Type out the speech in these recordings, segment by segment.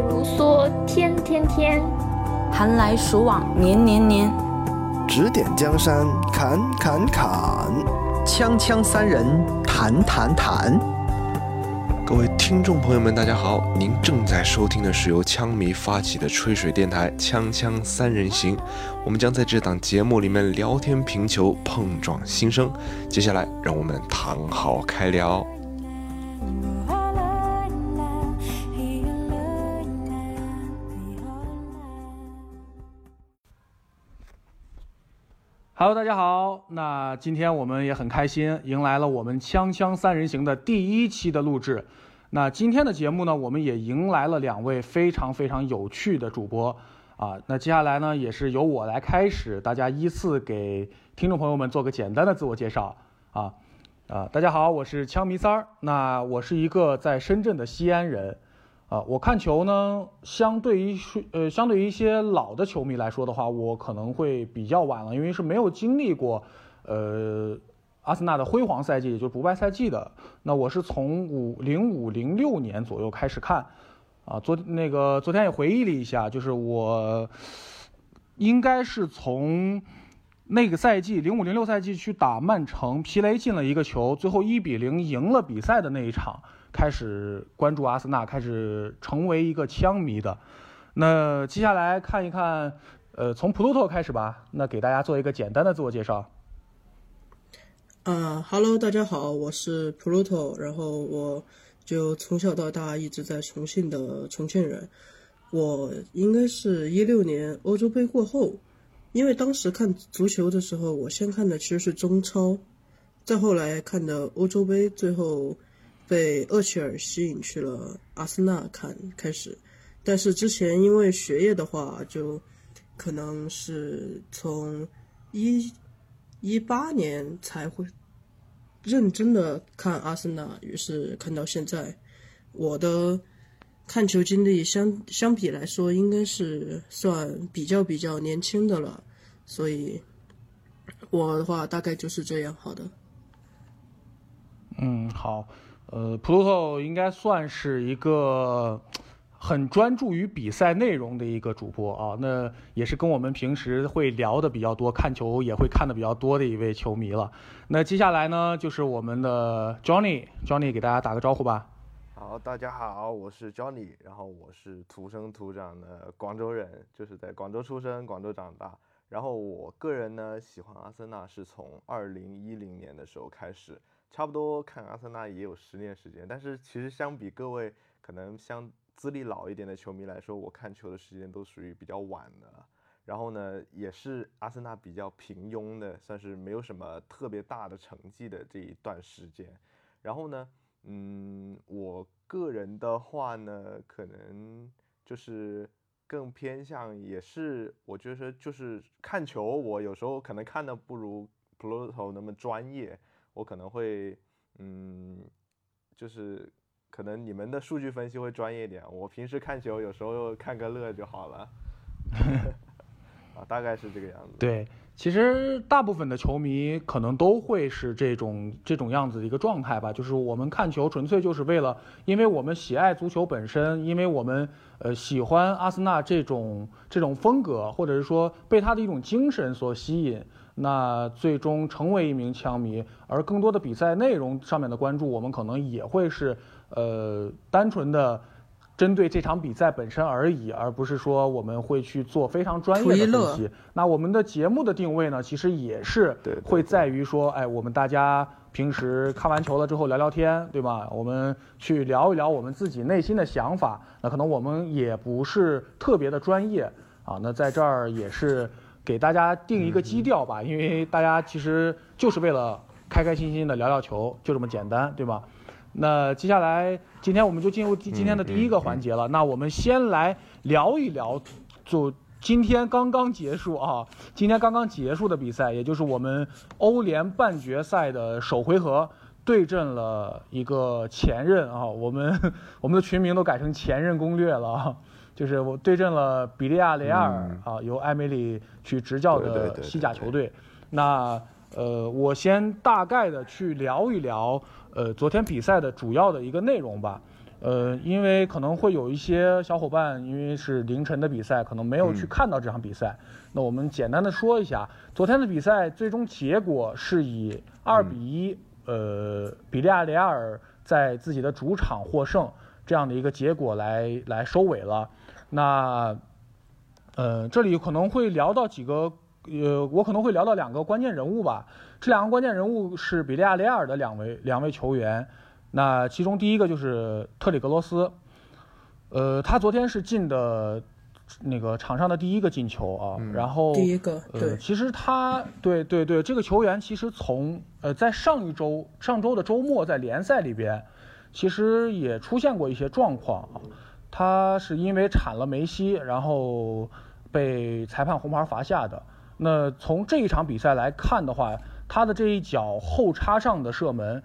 如梭，天天天；寒来暑往，年年年。指点江山，砍砍砍；锵锵三人，谈谈谈。各位听众朋友们，大家好！您正在收听的是由枪迷发起的吹水电台《锵锵三人行》，我们将在这档节目里面聊天评球，碰撞心声。接下来，让我们躺好开聊。Hello，大家好。那今天我们也很开心，迎来了我们《锵锵三人行》的第一期的录制。那今天的节目呢，我们也迎来了两位非常非常有趣的主播啊。那接下来呢，也是由我来开始，大家依次给听众朋友们做个简单的自我介绍啊。啊，大家好，我是枪迷三儿。那我是一个在深圳的西安人。啊，我看球呢，相对于呃，相对于一些老的球迷来说的话，我可能会比较晚了，因为是没有经历过，呃，阿森纳的辉煌赛季，也就是不败赛季的。那我是从五零五零六年左右开始看，啊，昨那个昨天也回忆了一下，就是我应该是从那个赛季零五零六赛季去打曼城，皮雷进了一个球，最后一比零赢了比赛的那一场。开始关注阿森纳，开始成为一个枪迷的。那接下来看一看，呃，从普鲁托开始吧。那给大家做一个简单的自我介绍。啊哈喽，大家好，我是普鲁托，然后我就从小到大一直在重庆的重庆人。我应该是一六年欧洲杯过后，因为当时看足球的时候，我先看的其实是中超，再后来看的欧洲杯，最后。被厄齐尔吸引去了阿森纳看开始，但是之前因为学业的话，就可能是从一一八年才会认真的看阿森纳，于是看到现在，我的看球经历相相比来说，应该是算比较比较年轻的了，所以我的话大概就是这样。好的，嗯，好。呃，普鲁托应该算是一个很专注于比赛内容的一个主播啊，那也是跟我们平时会聊的比较多，看球也会看的比较多的一位球迷了。那接下来呢，就是我们的 Johnny，Johnny 给大家打个招呼吧。好，大家好，我是 Johnny，然后我是土生土长的广州人，就是在广州出生，广州长大。然后我个人呢，喜欢阿森纳是从二零一零年的时候开始。差不多看阿森纳也有十年时间，但是其实相比各位可能相资历老一点的球迷来说，我看球的时间都属于比较晚的。然后呢，也是阿森纳比较平庸的，算是没有什么特别大的成绩的这一段时间。然后呢，嗯，我个人的话呢，可能就是更偏向，也是我觉得就是看球，我有时候可能看的不如 Pluto 那么专业。我可能会，嗯，就是可能你们的数据分析会专业点，我平时看球有时候看个乐就好了，啊，大概是这个样子。对，其实大部分的球迷可能都会是这种这种样子的一个状态吧，就是我们看球纯粹就是为了，因为我们喜爱足球本身，因为我们呃喜欢阿森纳这种这种风格，或者是说被他的一种精神所吸引。那最终成为一名枪迷，而更多的比赛内容上面的关注，我们可能也会是，呃，单纯的针对这场比赛本身而已，而不是说我们会去做非常专业的分析。那我们的节目的定位呢，其实也是会在于说，哎，我们大家平时看完球了之后聊聊天，对吧？我们去聊一聊我们自己内心的想法。那可能我们也不是特别的专业啊。那在这儿也是。给大家定一个基调吧，因为大家其实就是为了开开心心的聊聊球，就这么简单，对吧？那接下来今天我们就进入今天的第一个环节了。那我们先来聊一聊，就今天刚刚结束啊，今天刚刚结束的比赛，也就是我们欧联半决赛的首回合，对阵了一个前任啊，我们 我们的群名都改成前任攻略了。就是我对阵了比利亚雷亚尔啊，由艾梅里去执教的西甲球队。那呃，我先大概的去聊一聊呃昨天比赛的主要的一个内容吧。呃，因为可能会有一些小伙伴，因为是凌晨的比赛，可能没有去看到这场比赛。那我们简单的说一下，昨天的比赛最终结果是以二比一，呃，比利亚雷亚尔在自己的主场获胜这样的一个结果来来收尾了。那，呃，这里可能会聊到几个，呃，我可能会聊到两个关键人物吧。这两个关键人物是比利亚雷亚尔的两位两位球员。那其中第一个就是特里格罗斯，呃，他昨天是进的那个场上的第一个进球啊，然后第一个，呃，其实他对对对，这个球员其实从呃在上一周上周的周末在联赛里边，其实也出现过一些状况啊，他是因为铲了梅西，然后被裁判红牌罚下的。那从这一场比赛来看的话，他的这一脚后插上的射门。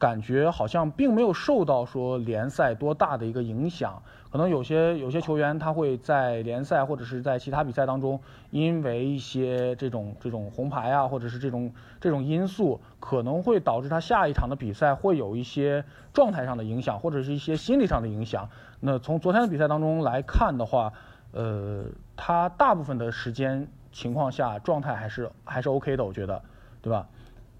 感觉好像并没有受到说联赛多大的一个影响，可能有些有些球员他会在联赛或者是在其他比赛当中，因为一些这种这种红牌啊，或者是这种这种因素，可能会导致他下一场的比赛会有一些状态上的影响，或者是一些心理上的影响。那从昨天的比赛当中来看的话，呃，他大部分的时间情况下状态还是还是 OK 的，我觉得，对吧？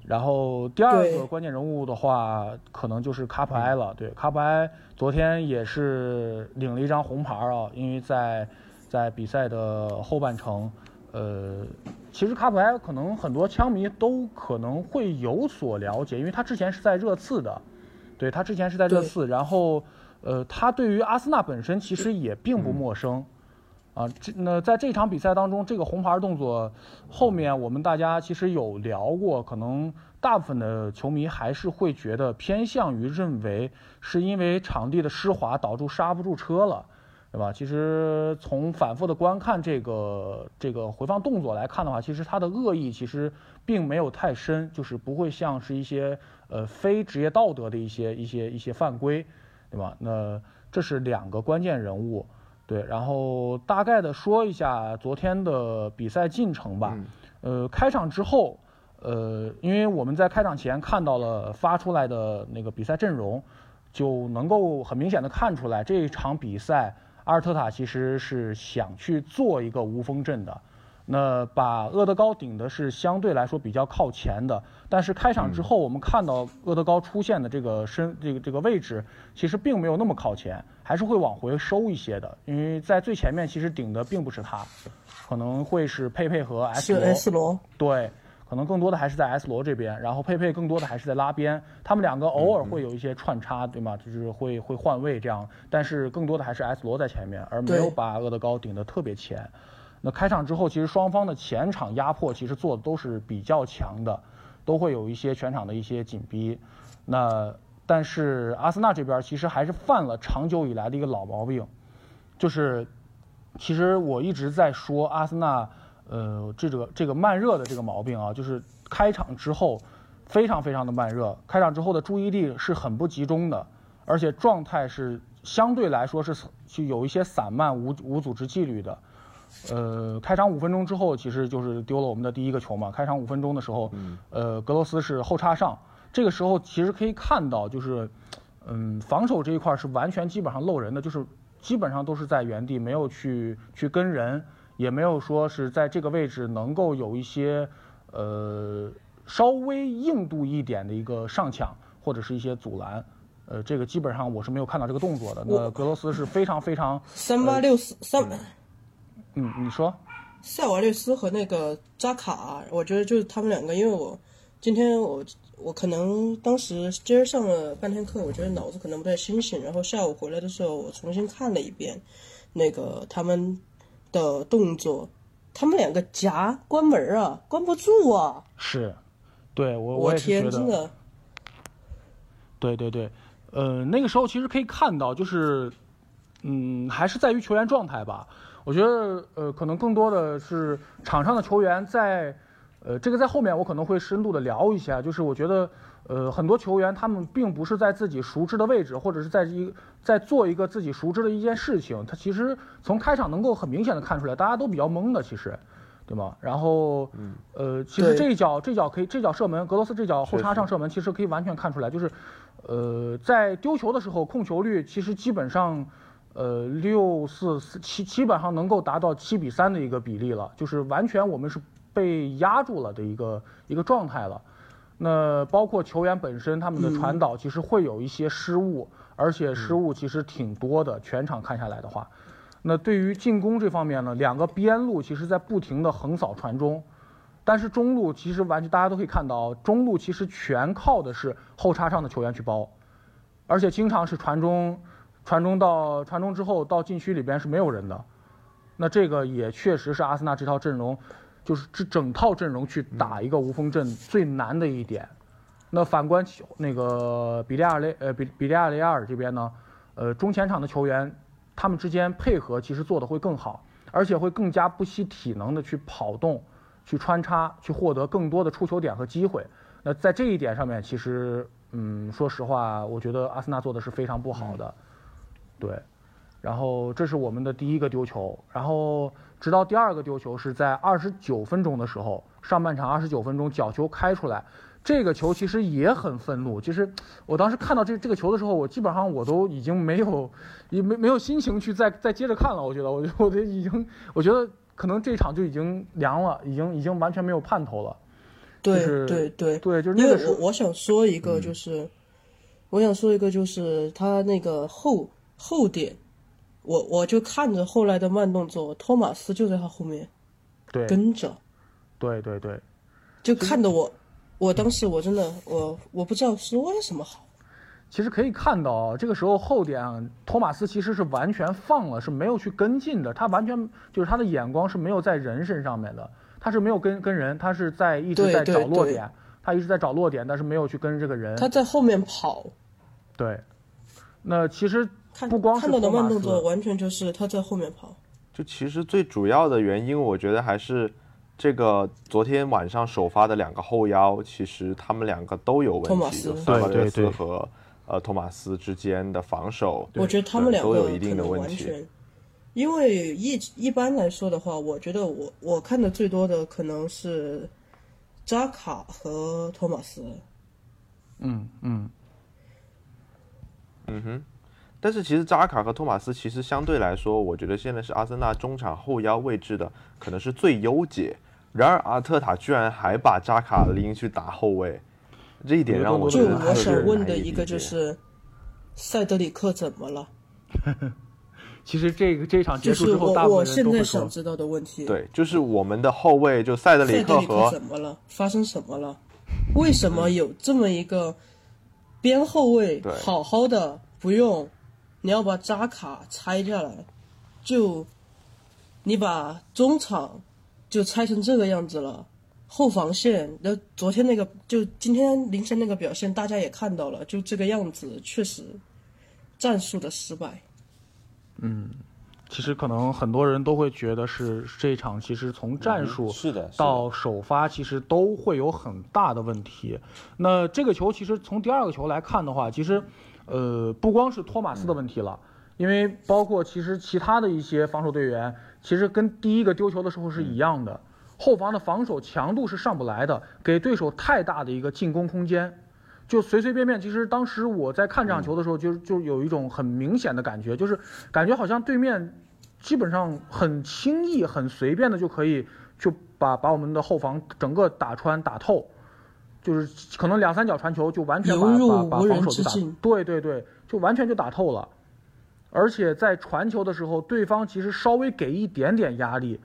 然后第二个关键人物的话，可能就是卡普埃了。对，卡普埃昨天也是领了一张红牌啊，因为在在比赛的后半程，呃，其实卡普埃可能很多枪迷都可能会有所了解，因为他之前是在热刺的，对他之前是在热刺，然后呃，他对于阿森纳本身其实也并不陌生。啊，这那在这场比赛当中，这个红牌动作后面我们大家其实有聊过，可能大部分的球迷还是会觉得偏向于认为是因为场地的湿滑导致刹不住车了，对吧？其实从反复的观看这个这个回放动作来看的话，其实他的恶意其实并没有太深，就是不会像是一些呃非职业道德的一些一些一些犯规，对吧？那这是两个关键人物。对，然后大概的说一下昨天的比赛进程吧。呃，开场之后，呃，因为我们在开场前看到了发出来的那个比赛阵容，就能够很明显的看出来这一场比赛阿尔特塔其实是想去做一个无锋阵的。那把厄德高顶的是相对来说比较靠前的，但是开场之后我们看到厄德高出现的这个身这个这个位置其实并没有那么靠前，还是会往回收一些的，因为在最前面其实顶的并不是他，可能会是佩佩和 S 罗。S 罗。对，可能更多的还是在 S 罗这边，然后佩佩更多的还是在拉边，他们两个偶尔会有一些串插，对吗？就是会会换位这样，但是更多的还是 S 罗在前面，而没有把厄德高顶得特别前。那开场之后，其实双方的前场压迫其实做的都是比较强的，都会有一些全场的一些紧逼。那但是阿森纳这边其实还是犯了长久以来的一个老毛病，就是其实我一直在说阿森纳，呃，这个这个慢热的这个毛病啊，就是开场之后非常非常的慢热，开场之后的注意力是很不集中的，而且状态是相对来说是就有一些散漫无无组织纪律的。呃，开场五分钟之后，其实就是丢了我们的第一个球嘛。开场五分钟的时候，呃，格罗斯是后插上，这个时候其实可以看到，就是，嗯，防守这一块是完全基本上漏人的，就是基本上都是在原地，没有去去跟人，也没有说是在这个位置能够有一些，呃，稍微硬度一点的一个上抢或者是一些阻拦，呃，这个基本上我是没有看到这个动作的。那格罗斯是非常非常三八六四三。嗯，你说，塞瓦略斯和那个扎卡，我觉得就是他们两个，因为我今天我我可能当时今儿上了半天课，我觉得脑子可能不太清醒，然后下午回来的时候我重新看了一遍那个他们的动作，他们两个夹关门啊，关不住啊，是，对我我天，真的，对对对，呃，那个时候其实可以看到，就是嗯，还是在于球员状态吧。我觉得，呃，可能更多的是场上的球员在，呃，这个在后面我可能会深度的聊一下。就是我觉得，呃，很多球员他们并不是在自己熟知的位置，或者是在一在做一个自己熟知的一件事情。他其实从开场能够很明显的看出来，大家都比较懵的，其实。对吗？然后，嗯呃，其实这一脚这脚可以这脚射门，格罗斯这脚后插上射门，其实可以完全看出来，就是，呃，在丢球的时候控球率其实基本上，呃，六四四七基本上能够达到七比三的一个比例了，就是完全我们是被压住了的一个一个状态了。那包括球员本身他们的传导，其实会有一些失误，而且失误其实挺多的。全场看下来的话，那对于进攻这方面呢，两个边路其实在不停的横扫传中，但是中路其实完全大家都可以看到，中路其实全靠的是后插上的球员去包，而且经常是传中，传中到传中之后到禁区里边是没有人的，那这个也确实是阿森纳这套阵容，就是这整套阵容去打一个无锋阵最难的一点。那反观其那个比利亚雷呃比比利亚雷亚尔这边呢，呃中前场的球员，他们之间配合其实做的会更好，而且会更加不惜体能的去跑动、去穿插、去获得更多的出球点和机会。那在这一点上面，其实嗯，说实话，我觉得阿森纳做的是非常不好的，对。然后这是我们的第一个丢球，然后直到第二个丢球是在二十九分钟的时候，上半场二十九分钟角球开出来，这个球其实也很愤怒。其实我当时看到这这个球的时候，我基本上我都已经没有，也没没有心情去再再接着看了。我觉得，我我的已经，我觉得可能这场就已经凉了，已经已经完全没有盼头了。对就是对对对，就是因为那个时候，我我想说一个，就是、我想说一个，就是他那个后后点，我我就看着后来的慢动作，托马斯就在他后面对跟着，对对对，就看得我，我当时我真的我我不知道说什么好。其实可以看到啊，这个时候后点托马斯其实是完全放了，是没有去跟进的。他完全就是他的眼光是没有在人身上面的，他是没有跟跟人，他是在一直在找落点，他一直在找落点，但是没有去跟这个人。他在后面跑，对，那其实看不光是看到的慢动作，完全就是他在后面跑。就其实最主要的原因，我觉得还是这个昨天晚上首发的两个后腰，其实他们两个都有问题，托马斯就萨巴对对勒斯对和呃托马斯之间的防守，我觉得他们两个都有一定的可能问题。完全，因为一一般来说的话，我觉得我我看的最多的可能是扎卡和托马斯。嗯嗯，嗯哼，但是其实扎卡和托马斯其实相对来说，我觉得现在是阿森纳中场后腰位置的可能是最优解。然而阿特塔居然还把扎卡拎去打后卫，这一点让我就我想问的一个就是，塞德里克怎么了？其实这个这场结就是束之后，大部分人我我现都会说，在想知道的问题。，对，就是我们的后卫就塞德里塞德里克克和怎么了？发生什么了？为什么有这么一个边后卫好好的不用，你要把扎卡拆下来，就你把中场就拆成这个样子了。后防线，那昨天那个就今天凌晨那个表现，大家也看到了，就这个样子，确实战术的失败。嗯其实可能很多人都会觉得是这一场，其实从战术嗯是的是的到首发，其实都会有很大的问题。那这个球其实从第二个球来看的话，其实呃不光是托马斯的问题了，因为包括其实其他的一些防守队员，其实跟第一个丢球的时候是一样的，后防的防守强度是上不来的，给对手太大的一个进攻空间。就随随便便，其实当时我在看这场球的时候，就就有一种很明显的感觉，就是感觉好像对面基本上很轻易、很随便的就可以就把把我们的后防整个打穿、打透，就是可能两三脚传球就完全把把把防守就打，对对对，就完全就打透了。而且在传球的时候，对方其实稍微给一点点压力，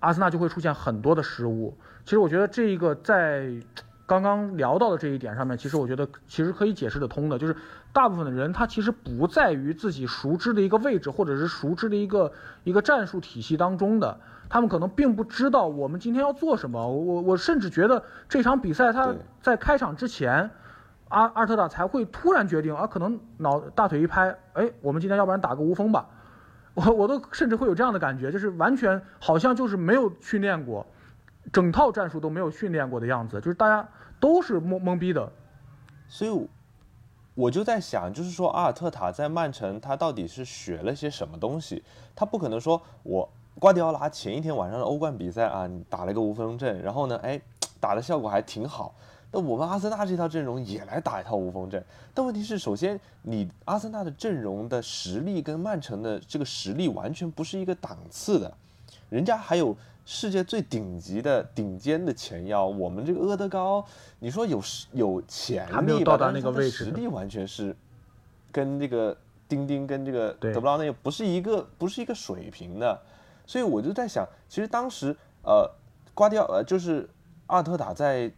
阿森纳就会出现很多的失误。其实我觉得这一个在刚刚聊到的这一点上面，其实我觉得其实可以解释得通的，就是大部分的人他其实不在于自己熟知的一个位置，或者是熟知的一个一个战术体系当中的，他们可能并不知道我们今天要做什么。我我甚至觉得这场比赛他在开场之前。阿阿尔特塔才会突然决定啊，可能脑大腿一拍，哎，我们今天要不然打个无锋吧，我我都甚至会有这样的感觉，就是完全好像就是没有训练过，整套战术都没有训练过的样子，就是大家都是懵懵逼的。所以我我就在想，就是说阿尔特塔在曼城他到底是学了些什么东西？他不可能说我瓜迪奥拉前一天晚上的欧冠比赛啊，打了一个无锋阵，然后呢，哎，打的效果还挺好。那我们阿森纳这套阵容也来打一套无锋阵，但问题是，首先你阿森纳的阵容的实力跟曼城的这个实力完全不是一个档次的，人家还有世界最顶级的顶尖的前腰，我们这个阿德高，你说有有潜力吧？到达那个位置，实力完全是跟这个丁丁跟这个德布劳内不是一个不是一个水平的，所以我就在想，其实当时呃瓜迪奥呃就是阿特塔在。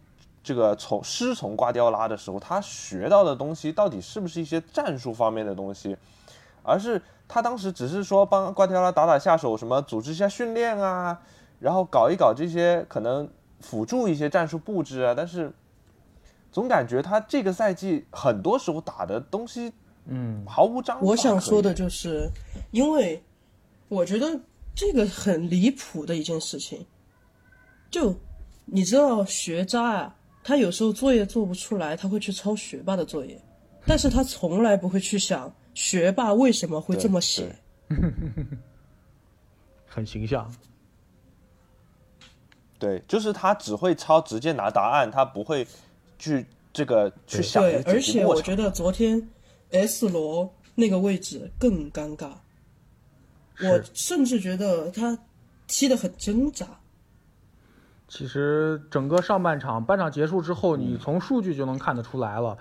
这个从师从瓜迪奥拉的时候，他学到的东西到底是不是一些战术方面的东西，而是他当时只是说帮瓜迪奥拉打打下手，什么组织一下训练啊，然后搞一搞这些可能辅助一些战术布置啊，但是总感觉他这个赛季很多时候打的东西，嗯，毫无章法。我想说的就是，因为我觉得这个很离谱的一件事情，就你知道学渣啊。他有时候作业做不出来，他会去抄学霸的作业，但是他从来不会去想学霸为什么会这么写。很形象。对，就是他只会抄，直接拿答案，他不会去这个去想。对，而且我觉得昨天 S 罗那个位置更尴尬，我甚至觉得他踢得很挣扎。其实整个上半场，半场结束之后，你从数据就能看得出来了。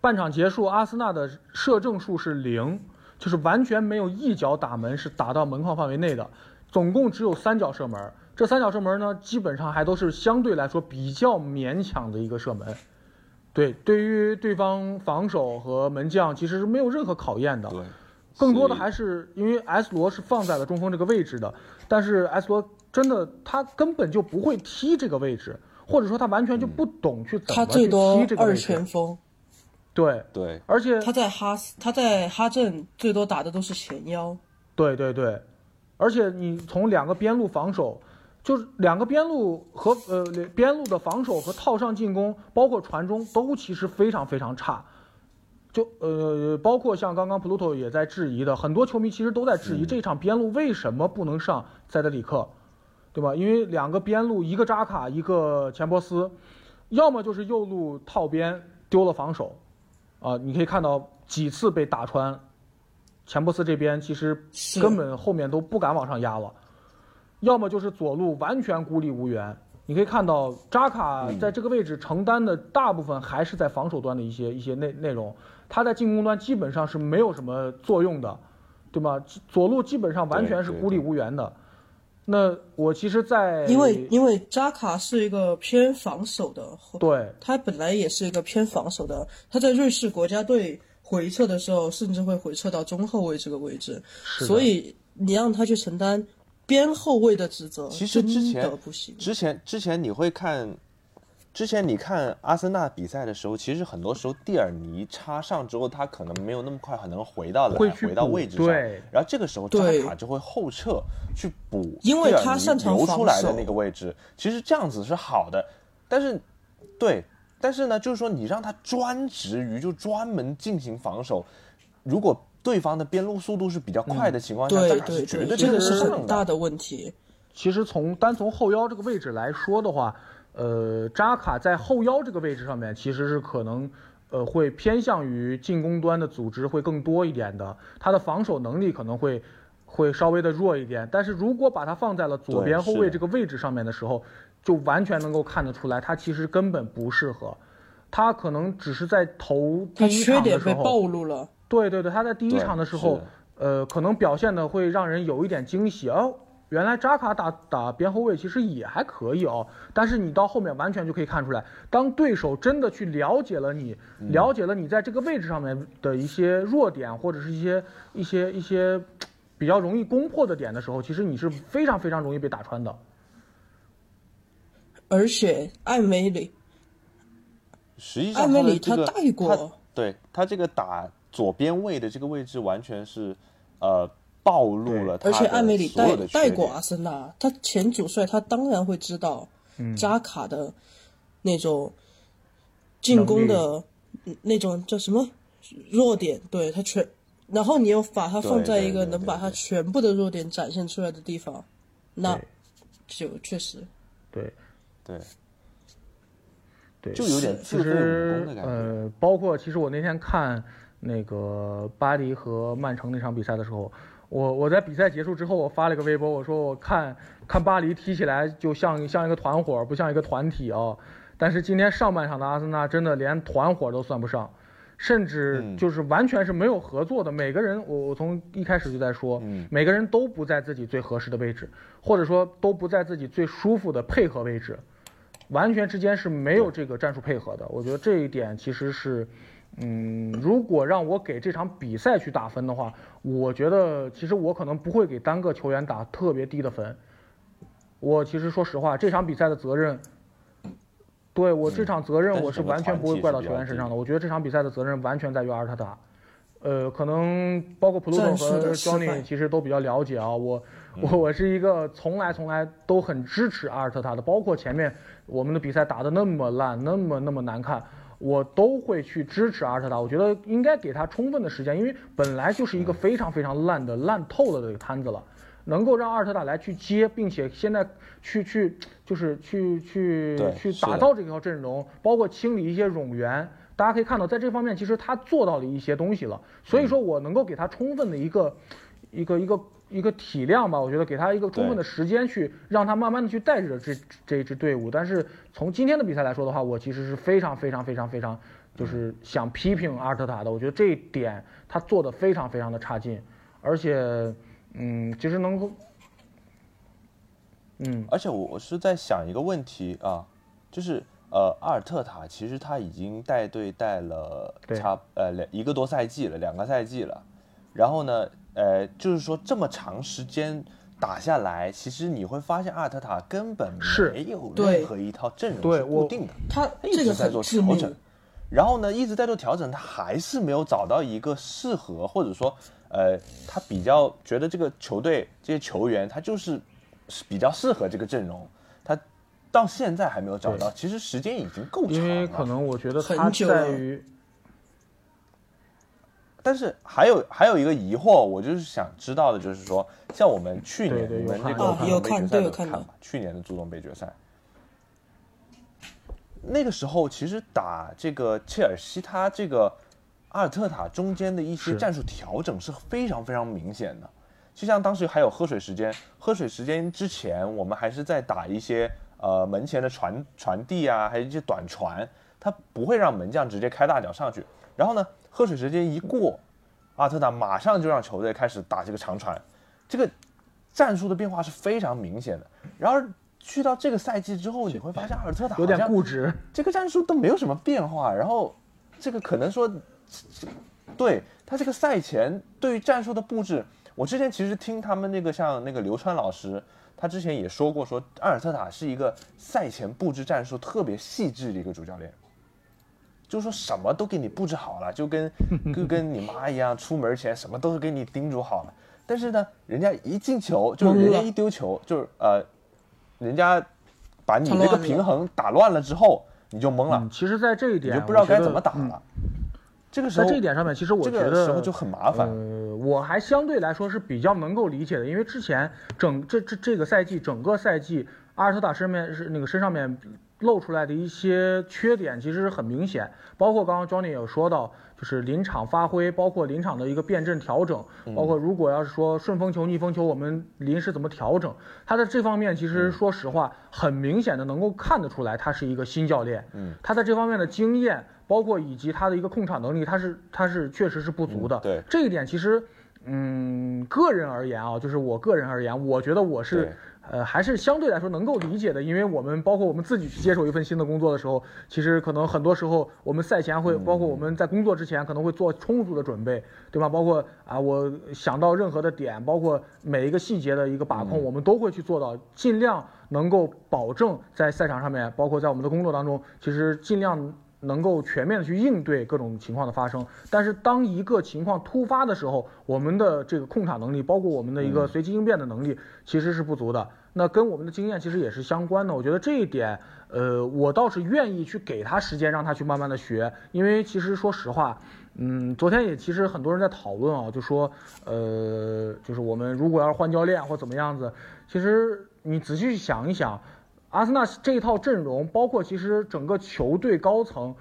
半场结束，阿森纳的射正数是零，就是完全没有一脚打门是打到门框范围内的，总共只有三脚射门。这三脚射门呢，基本上还都是相对来说比较勉强的一个射门。对，对于对方防守和门将，其实是没有任何考验的。对，更多的还是因为 S 罗是放在了中锋这个位置的，但是 S 罗。真的，他根本就不会踢这个位置，或者说他完全就不懂去怎么去踢这个位置。二前锋，对对，而且他在哈他在哈镇最多打的都是前腰。对对对，而且你从两个边路防守，就是两个边路和呃边路的防守和套上进攻，包括传中都其实非常非常差。就呃，包括像刚刚 Pluto 也在质疑的，很多球迷其实都在质疑这场边路为什么不能上塞德里克。对吧？因为两个边路，一个扎卡，一个钱伯斯，要么就是右路套边丢了防守，啊，你可以看到几次被打穿，钱伯斯这边其实根本后面都不敢往上压了，要么就是左路完全孤立无援，你可以看到扎卡在这个位置承担的大部分还是在防守端的一些一些内内容，他在进攻端基本上是没有什么作用的，对吗？左路基本上完全是孤立无援的。那我其实，在因为因为扎卡是一个偏防守的，对，他本来也是一个偏防守的。他在瑞士国家队回撤的时候，甚至会回撤到中后卫这个位置，所以你让他去承担边后卫的职责，其实之前不行。之前之前你会看。之前你看阿森纳比赛的时候，其实很多时候蒂尔尼插上之后，他可能没有那么快，很能回到来回到位置上，然后这个时候扎卡就会后撤去补，因为他擅长留出来的那个位置。其实这样子是好的，但是，对，但是呢，就是说你让他专职于就专门进行防守，如果对方的边路速度是比较快的情况下，对对对，这个是很大的问题。其实从单从后腰这个位置来说的话。呃，扎卡在后腰这个位置上面，其实是可能，呃，会偏向于进攻端的组织会更多一点的。他的防守能力可能会，会稍微的弱一点。但是如果把他放在了左边后卫这个位置上面的时候，就完全能够看得出来，他其实根本不适合。他可能只是在投第一场的时候，被暴露了。对对对，他在第一场的时候，呃，可能表现的会让人有一点惊喜哦。原来扎卡打打边后卫其实也还可以哦，但是你到后面完全就可以看出来，当对手真的去了解了你，了解了你在这个位置上面的一些弱点或者是一些一些一些比较容易攻破的点的时候，其实你是非常非常容易被打穿的。而且艾梅里，实际上艾梅里他带过，对他这个打左边位的这个位置完全是呃。暴露了，而且艾梅里带带过阿森纳，他前主帅，他当然会知道扎卡的那种进攻的那种叫什么弱点，对他全，然后你又把他放在一个能把他全部的弱点展现出来的地方，那就确实对。对，对，就有点其自废武实功的感觉。呃，包括其实我那天看那个巴黎和曼城那场比赛的时候，我我在比赛结束之后，我发了个微博，我说我看看巴黎踢起来就像像一个团伙，不像一个团体啊。但是今天上半场的阿森纳真的连团伙都算不上，甚至嗯就是完全是没有合作的。每个人，我我从一开始就在说，嗯每个人都不在自己最合适的位置，或者说都不在自己最舒服的配合位置。完全之间是没有这个战术配合的。我觉得这一点其实是，嗯，如果让我给这场比赛去打分的话，我觉得其实我可能不会给单个球员打特别低的分。我其实说实话，这场比赛的责任，对我这场责任我是完全不会怪到球员身上的。我觉得这场比赛的责任完全在于阿尔特塔。呃，可能包括普鲁托和 Johnny 其实都比较了解啊。我嗯我我是一个从来从来都很支持阿尔特塔的，包括前面我们的比赛打得那么烂，那么那么难看，我都会去支持阿尔特塔。我觉得应该给他充分的时间，因为本来就是一个非常非常烂的、烂透了的一个摊子了，能够让阿尔特塔来去接，并且现在去去就是去去去打造这条阵容，包括清理一些冗员。大家可以看到，在这方面其实他做到了一些东西了，所以说我能够给他充分的一个一个一个一个体量吧，我觉得给他一个充分的时间去让他慢慢的去带着这这一支队伍。但是从今天的比赛来说的话，我其实是非常非常非常非常就是想批评阿尔特塔的。我觉得这一点他做的非常非常的差劲，而且嗯，其实能够嗯而且我我是在想一个问题啊，就是呃，阿尔特塔其实他已经带队带了差呃两一个多赛季了，两个赛季了。然后呢，呃，就是说这么长时间打下来，其实你会发现阿尔特塔根本是没有任何一套阵容是固定的，他他一直在做调整。。然后呢，一直在做调整，他还是没有找到一个适合，或者说，呃，他比较觉得这个球队这些球员，他就是是比较适合这个阵容，他到现在还没有找到。其实时间已经够长了，因为可能我觉得他在于但是还有还有一个疑惑，我就是想知道的，就是说，像我们去年对对你们这有看啊个足总杯有看决赛都有看吧？去年的足总杯决赛，那个时候其实打这个切尔西，他这个阿尔特塔中间的一些战术调整是非常非常明显的。就像当时还有喝水时间，喝水时间之前，我们还是在打一些呃门前的传传递啊，还有一些短传，他不会让门将直接开大脚上去。然后呢，喝水时间一过，阿尔特塔马上就让球队开始打这个长传，这个战术的变化是非常明显的。然而去到这个赛季之后，你会发现阿尔特塔有点固执。这个战术都没有什么变化，然后这个可能说，对他这个赛前对于战术的布置，我之前其实听他们那个像那个刘川老师，他之前也说过，说阿尔特塔是一个赛前布置战术特别细致的一个主教练，就是说什么都给你布置好了，就跟 就跟你妈一样，出门前什么都是给你叮嘱好了，但是呢，人家一进球，就是人家一丢球，就是呃，人家把你这个平衡打乱了之后，你就懵了。嗯，其实，在这一你点，就不知道该怎么打了。这个时候，在这一点上面，其实我觉得个时候就很麻烦。呃，我还相对来说是比较能够理解的，因为之前整这这这个赛季整个赛季，阿尔特塔身面是那个身上面露出来的一些缺点，其实是很明显。包括刚刚 Johnny 有说到，就是临场发挥，包括临场的一个变阵调整，嗯包括如果要是说顺风球、逆风球，我们临时怎么调整，他在这方面其嗯实说实话，很明显的能够看得出来，他是一个新教练。嗯，他在这方面的经验，包括以及他的一个控场能力，他是他是确实是不足的。嗯对这一点，其实，嗯，个人而言啊，就是我个人而言，我觉得我是对。呃，还是相对来说能够理解的，因为我们包括我们自己去接手一份新的工作的时候，其实可能很多时候我们赛前会，包括我们在工作之前可能会做充足的准备，对吧？包括啊，我想到任何的点，包括每一个细节的一个把控，我们都会去做到，尽量能够保证在赛场上面，包括在我们的工作当中，其实尽量能够全面的去应对各种情况的发生。但是当一个情况突发的时候，我们的这个控场能力，包括我们的一个随机应变的能力，其实是不足的。那跟我们的经验其实也是相关的。我觉得这一点，呃，我倒是愿意去给他时间，让他去慢慢的学。因为其实说实话，嗯，昨天也其实很多人在讨论啊，就说，呃，就是我们如果要是换教练或怎么样子，其实你仔细想一想，阿森纳这一套阵容，包括其实整个球队高层，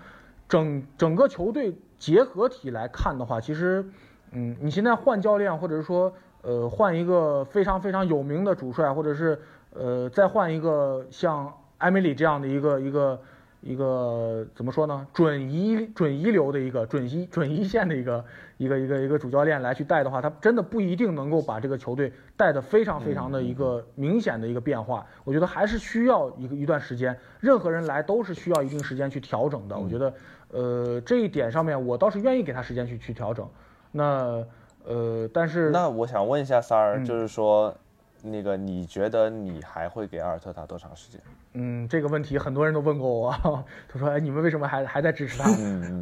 整整个球队结合体来看的话，其实，嗯，你现在换教练，或者是说，呃，换一个非常非常有名的主帅，或者是，呃，再换一个像艾梅里这样的一个一个。一个怎么说呢？准一准一流的一个准一准一线的一个一个一个一个主教练来去带的话，他真的不一定能够把这个球队带的非常非常的一个明显的一个变化。我觉得还是需要一个一段时间，任何人来都是需要一定时间去调整的。我觉得，呃，这一点上面我倒是愿意给他时间去去调整。那呃，但是那我想问一下三儿，就是说。那个，你觉得你还会给阿尔特塔多长时间？嗯，这个问题很多人都问过我。他说：“哎，你们为什么还还在支持他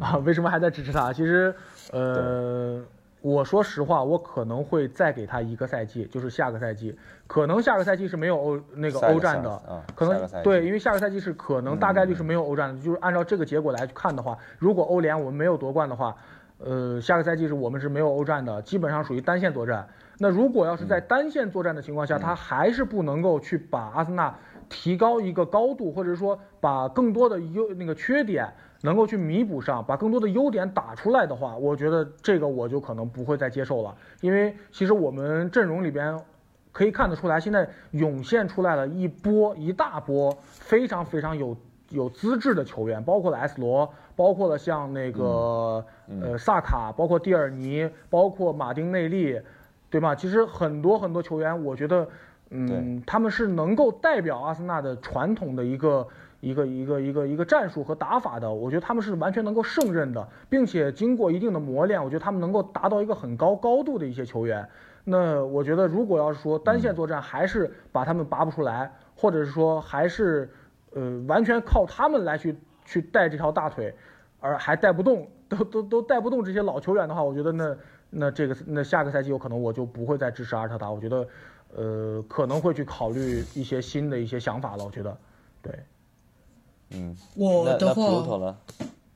啊？为什么还在支持他？”其实，呃，我说实话，我可能会再给他一个赛季，就是下个赛季。可能下个赛季是没有欧那个欧战的，可能对，因为下个赛季是可能大概率是没有欧战的。就是按照这个结果来看的话，如果欧联我们没有夺冠的话，呃，下个赛季是我们是没有欧战的，基本上属于单线作战。那如果要是在单线作战的情况下，他还是不能够去把阿森纳提高一个高度，或者说把更多的优那个缺点能够去弥补上，把更多的优点打出来的话，我觉得这个我就可能不会再接受了。因为其实我们阵容里边可以看得出来，现在涌现出来了一波一大波非常非常有有资质的球员，包括了 S 罗，包括了像那个呃萨卡，包括蒂尔尼，包括马丁内利。对吧？其实很多很多球员，我觉得，嗯，他们是能够代表阿森纳的传统的一个一个一个一个一个战术和打法的。我觉得他们是完全能够胜任的，并且经过一定的磨练，我觉得他们能够达到一个很高高度的一些球员。那我觉得，如果要是说单线作战还是把他们拔不出来，或者是说还是，呃，完全靠他们来去去带这条大腿，而还带不动，都都都带不动这些老球员的话，我觉得那。那这个那下个赛季有可能我就不会再支持阿尔特塔，我觉得，呃，可能会去考虑一些新的一些想法了。我觉得，对，嗯，我的话，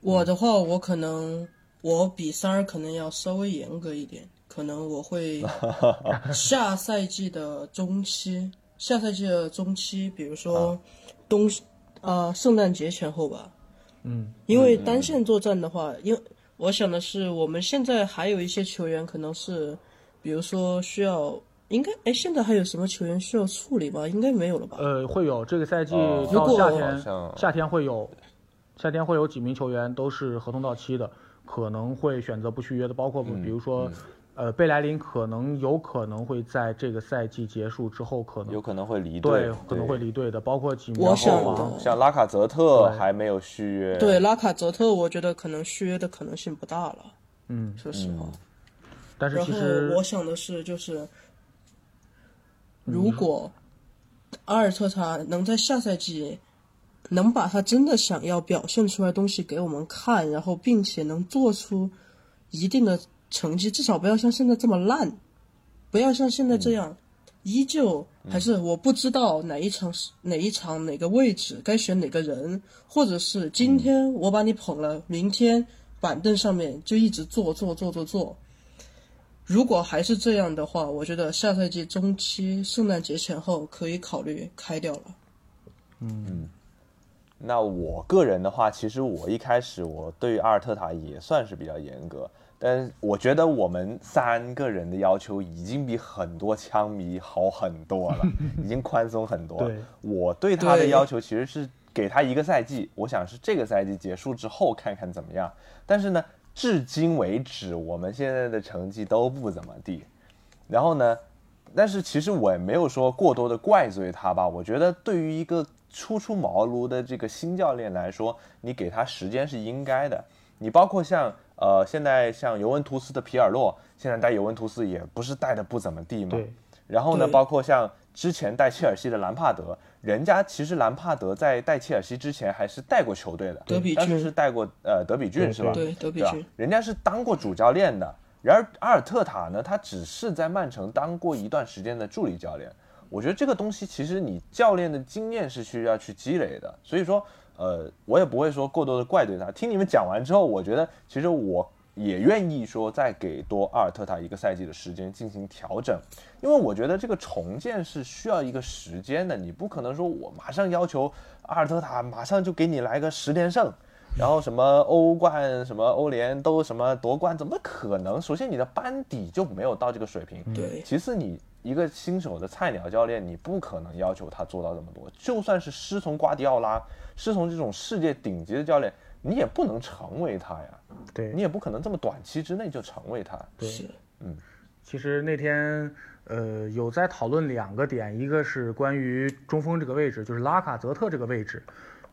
我的话，我可能我比三儿可能要稍微严格一点，可能我会 下赛季的中期，下赛季的中期，比如说冬啊圣诞节前后吧，嗯，因为单线作战的话，因我想的是，我们现在还有一些球员，可能是，比如说需要，应该，哎，现在还有什么球员需要处理吗？应该没有了吧？呃，会有，这个赛季到夏天，夏天会有，夏天会有几名球员都是合同到期的，可能会选择不续约的，包括比如说。呃，贝莱林可能有可能会在这个赛季结束之后，可能有可能会离队，可能会离队的，包括几名后防，像拉卡泽特还没有续约。对，拉卡泽特，我觉得可能续约的可能性不大了。嗯，说实话。但是其实我想的是，就是如果阿尔特塔能在下赛季能把他真的想要表现出来东西给我们看，然后并且能做出一定的。成绩至少不要像现在这么烂，不要像现在这样，依旧还是我不知道哪一场是哪一场哪个位置该选哪个人，或者是今天我把你捧了，明天板凳上面就一直坐坐坐坐坐。如果还是这样的话，我觉得下赛季中期圣诞节前后可以考虑开掉了。嗯，那我个人的话，其实我一开始我对阿尔特塔也算是比较严格。但我觉得我们三个人的要求已经比很多枪迷好很多了，已经宽松很多。我对他的要求其实是给他一个赛季，我想是这个赛季结束之后看看怎么样。但是呢，至今为止我们现在的成绩都不怎么地。然后呢，但是其实我也没有说过多的怪罪他吧。我觉得对于一个初出茅庐的这个新教练来说，你给他时间是应该的。你包括像。呃，现在像尤文图斯的皮尔洛，现在带尤文图斯也不是带的不怎么地嘛。对。然后呢，包括像之前带切尔西的兰帕德，人家其实兰帕德在带切尔西之前还是带过球队的，德比郡是带过呃德比郡是吧？对，德比郡。人家是当过主教练的。然而阿尔特塔呢，他只是在曼城当过一段时间的助理教练。我觉得这个东西其实你教练的经验是需要去积累的，所以说。呃，我也不会说过多的怪罪他。听你们讲完之后，我觉得其实我也愿意说再给多阿尔特塔一个赛季的时间进行调整，因为我觉得这个重建是需要一个时间的，你不可能说我马上要求阿尔特塔马上就给你来个十连胜，然后什么欧冠、什么欧联都什么夺冠，怎么可能？首先你的班底就没有到这个水平，对其次你一个新手的菜鸟教练，你不可能要求他做到这么多，就算是师从瓜迪奥拉，师从这种世界顶级的教练，你也不能成为他呀。对你也不可能这么短期之内就成为他。对嗯，其实那天，呃，有在讨论两个点，一个是关于中锋这个位置，就是拉卡泽特这个位置，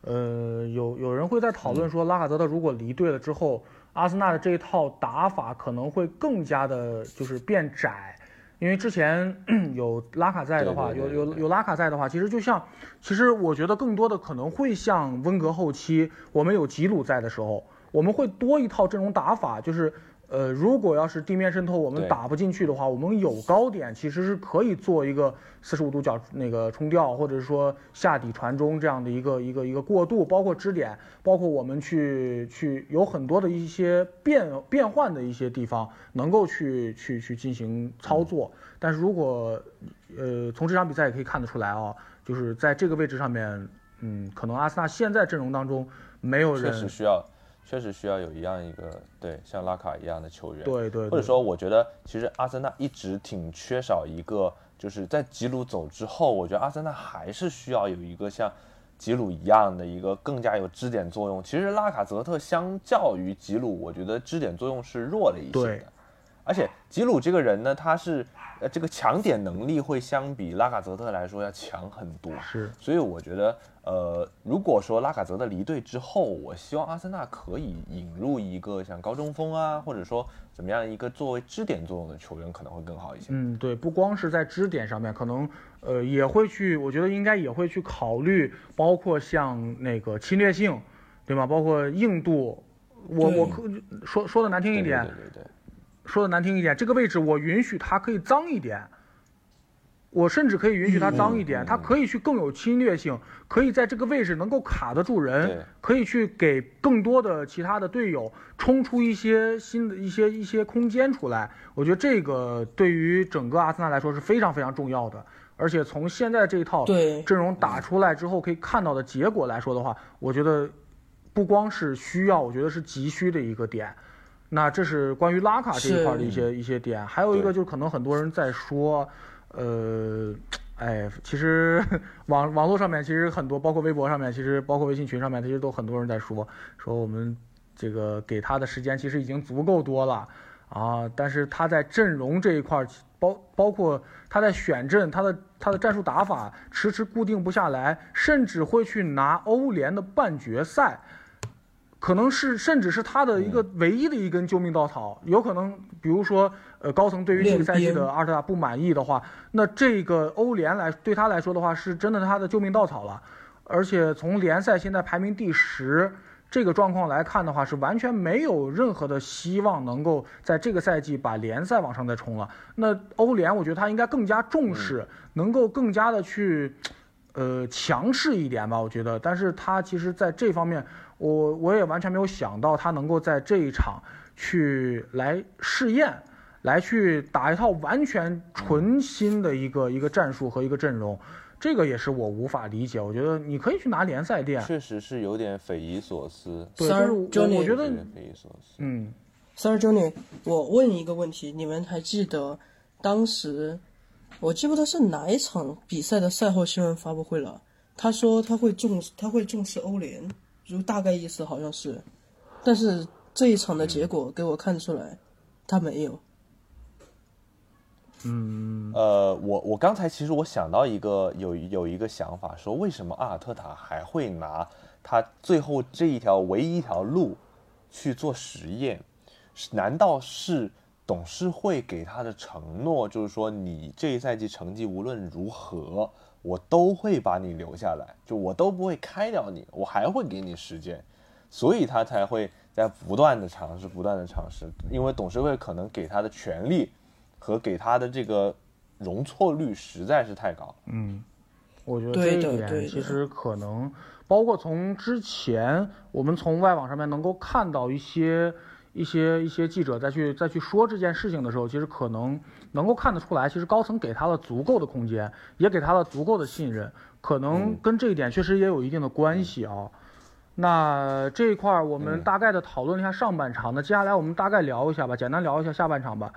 呃，有有人会在讨论说，拉卡泽特如果离队了之后，阿森纳的这一套打法可能会更加的，就是变窄。因为之前 有拉卡在的话，对对对有有有拉卡在的话，其实就像，其实我觉得更多的可能会像温格后期我们有吉鲁在的时候，我们会多一套阵容打法，就是呃，如果要是地面渗透我们打不进去的话，我们有高点其实是可以做一个四十五度角那个冲吊，或者是说下底传中这样的一个一个一个过渡，包括支点，包括我们去去有很多的一些变变换的一些地方能够去去去进行操作。但是如果呃从这场比赛也可以看得出来啊，就是在这个位置上面，嗯，可能阿森纳现在阵容当中没有确人实需要，确实需要有一样一个对像拉卡一样的球员。对对，对或者说，我觉得其实阿森纳一直挺缺少一个，就是在吉鲁走之后，我觉得阿森纳还是需要有一个像吉鲁一样的一个更加有支点作用。其实拉卡泽特相较于吉鲁，我觉得支点作用是弱了一些的。而且吉鲁这个人呢，他是呃这个抢点能力会相比拉卡泽特来说要强很多。是所以我觉得，呃，如果说拉卡泽特离队之后，我希望阿森纳可以引入一个像高中锋啊，或者说怎么样一个作为支点作用的球员，可能会更好一些。嗯，对，不光是在支点上面，可能呃也会去，我觉得应该也会去考虑，包括像那个侵略性，对吗？包括硬度，我我可说说的难听一对点，对对对说的难听一点，这个位置我允许他可以脏一点，我甚至可以允许他脏一点，嗯它可以去更有侵略性，可以在这个位置能够卡得住人，可以去给更多的其他的队友冲出一些新的一些一些空间出来。我觉得这个对于整个阿森纳来说是非常非常重要的。而且从现在这一套阵容打出来之后，可以看到的结果来说的话，我觉得不光是需要，我觉得是急需的一个点。那这是关于拉卡这一块的一些一些点，还有一个就是可能很多人在说，呃，哎，其实 网网络上面其实很多，包括微博上面，其实包括微信群上面，其实都很多人在说，说我们这个给他的时间其实已经足够多了啊，但是他在阵容这一块儿，包包括他在选阵，他的他的战术打法迟迟固定不下来，甚至会去拿欧联的半决赛。可能是甚至是他的一个唯一的一根救命稻草，有可能，比如说，呃，高层对于这个赛季的阿尔特塔不满意的话，那这个欧联来对他来说的话，是真的他的救命稻草了。而且从联赛现在排名第十这个状况来看的话，是完全没有任何的希望能够在这个赛季把联赛往上再冲了。那欧联，我觉得他应该更加重视，能够更加的去，呃，强势一点吧，我觉得。但是他其实在这方面，我我也完全没有想到他能够在这一场去来试验，来去打一套完全纯新的一个一个战术和一个阵容，这个也是我无法理解。我觉得你可以去拿联赛练，确实是有点匪夷所思。对，三就是我我觉得匪夷所思。嗯，三十周年，我问一个问题，你们还记得当时我记不得是哪一场比赛的赛后新闻发布会了？他说他会重他会重视欧联，就大概意思好像是，但是这一场的结果给我看出来，他没有。嗯呃，我我刚才其实我想到一个有有一个想法，说为什么阿尔特塔还会拿他最后这一条唯一一条路去做实验？难道是董事会给他的承诺，就是说你这一赛季成绩无论如何，我都会把你留下来，就我都不会开掉你，我还会给你时间，所以他才会在不断的尝试，不断的尝试，因为董事会可能给他的权利。和给他的这个容错率实在是太高。嗯我觉得这一点其实可能，包括从之前我们从外网上面能够看到一些一些一些记者再去再去说这件事情的时候，其实可能能够看得出来，其实高层给他了足够的空间，也给他了足够的信任，可能跟这一点确实也有一定的关系啊。那这一块儿我们大概的讨论了一下上半场，那接下来我们大概聊一下吧，简单聊一下下半场吧。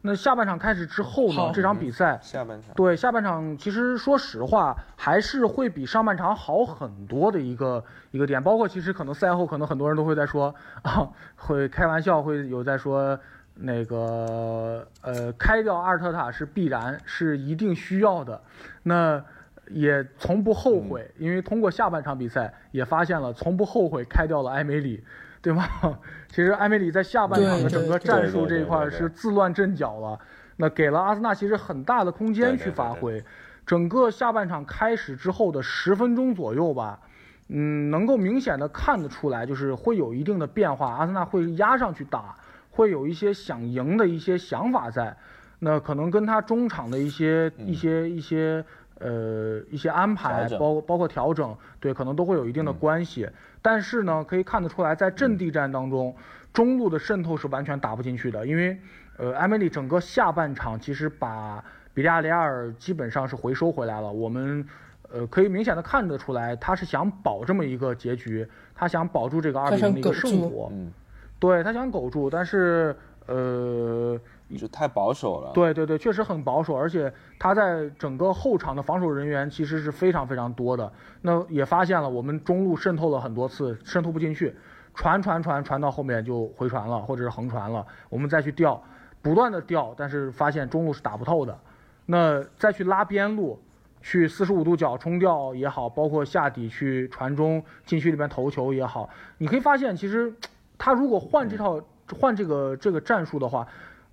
那下半场开始之后呢，这场比赛下半场对下半场，其实说实话还是会比上半场好很多的一个一个点。包括其实可能赛后可能很多人都会在说啊，会开玩笑，会有在说那个呃开掉阿尔特塔是必然，是一定需要的。那也从不后悔，因为通过下半场比赛也发现了，从不后悔开掉了埃梅里，对吗？其实埃梅里在下半场的整个战术这一块是自乱阵脚了，那给了阿森纳其实很大的空间去发挥。整个下半场开始之后的十分钟左右吧，嗯，能够明显的看得出来，就是会有一定的变化，阿森纳会压上去打，会有一些想赢的一些想法在。那可能跟他中场的一些、一些一些呃一些安排，包包括调整，对，可能都会有一定的关系。但是呢，可以看得出来，在阵地战当中，中路的渗透是完全打不进去的，因为呃，埃梅里整个下半场其实把比利亚雷亚尔基本上是回收回来了。我们呃可以明显的看得出来，他是想保这么一个结局，他想保住这个二比零的一个胜果。嗯，对他想苟住，但是呃，就太保守了。对对对，确实很保守，而且他在整个后场的防守人员其实是非常非常多的。那也发现了我们中路渗透了很多次，渗透不进去，传传传传到后面就回传了，或者是横传了，我们再去调，不断的调，但是发现中路是打不透的。那再去拉边路，去四十五度角冲吊也好，包括下底去传中禁区里面投球也好，你可以发现其实他如果换这套换这个这个战术的话。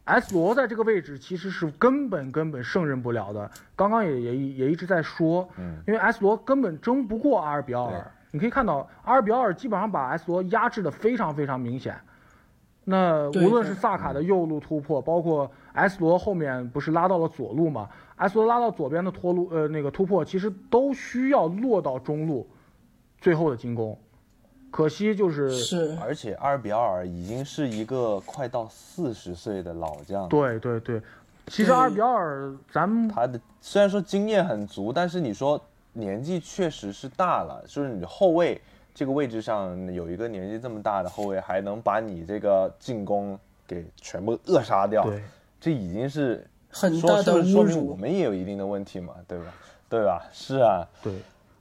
S 罗在这个位置其实是根本根本胜任不了的。刚刚也也也一直在说，嗯，因为 S 罗根本争不过阿尔比奥尔。你可以看到，阿尔比奥尔基本上把 S 罗压制的非常非常明显。那无论是萨卡的右路突破，包括 S 罗后面不是拉到了左路嘛？S 罗拉到左边的脱路，呃，那个突破其实都需要落到中路，最后的进攻。可惜就是是而且阿尔比奥尔已经是一个快到四十岁的老将，对对对，其实阿尔比奥尔咱们他的虽然说经验很足，但是你说年纪确实是大了，就是你后卫这个位置上有一个年纪这么大的后卫，还能把你这个进攻给全部扼杀掉，对这已经是很大的说是说侮辱明我们也有一定的问题嘛，对吧？对吧？是啊，对，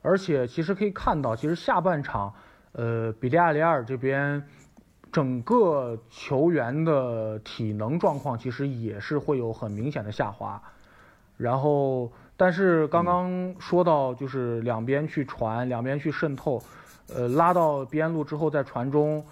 而且其实可以看到，其实下半场，呃，比利亚雷亚尔这边整个球员的体能状况其实也是会有很明显的下滑。然后，但是刚刚说到就是两边去传，两边去渗透，呃，拉到边路之后再传中，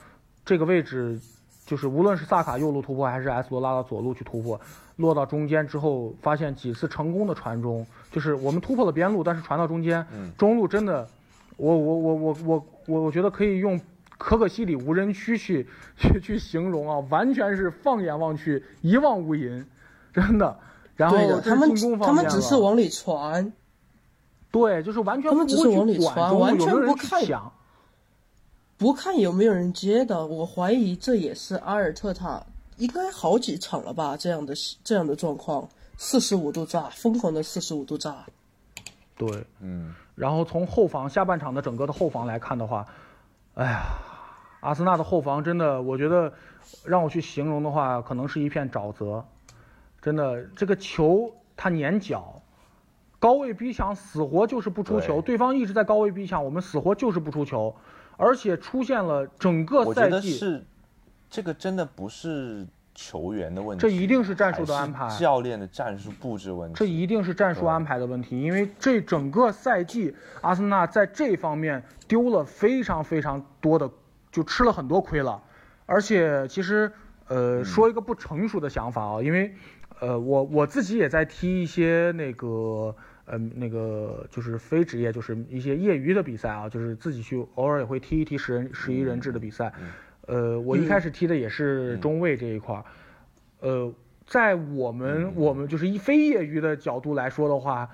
这个位置就是无论是萨卡右路突破，还是 S 罗拉到左路去突破，落到中间之后，发现几次成功的传中，就是我们突破了边路，但是传到中间，中路真的，我我我我我我我觉得可以用可可西里无人区去去去形容啊，完全是放眼望去一望无垠，真的。然后对的，这他们他们只是往里传，对，就是完全他们只不会是往里传完全不看抢。不看有没有人接的。我怀疑这也是阿尔特塔应该好几场了吧，这样的这样的状况，四十五度炸，疯狂的四十五度炸。对，嗯，然后从后防下半场的整个的后防来看的话，哎呀，阿森纳的后防真的，我觉得让我去形容的话，可能是一片沼泽。真的，这个球它粘脚，高位逼抢，死活就是不出球。对对方一直在高位逼抢，我们死活就是不出球，而且出现了整个我觉赛季，得是这个真的不是球员的问题，这一定是战术的安排教练的战术布置问题。这一定是战术安排的问题，因为这整个赛季，阿森纳在这方面丢了非常非常多的，就吃了很多亏了。而且其实，呃，说一个不成熟的想法啊，因为，呃，我我自己也在踢一些那个，呃，那个就是非职业，就是一些业余的比赛啊，就是自己去偶尔也会踢一踢十人十一人制的比赛。呃，我一开始踢的也是中卫这一块儿，呃，在我们我们就是一非业余的角度来说的话，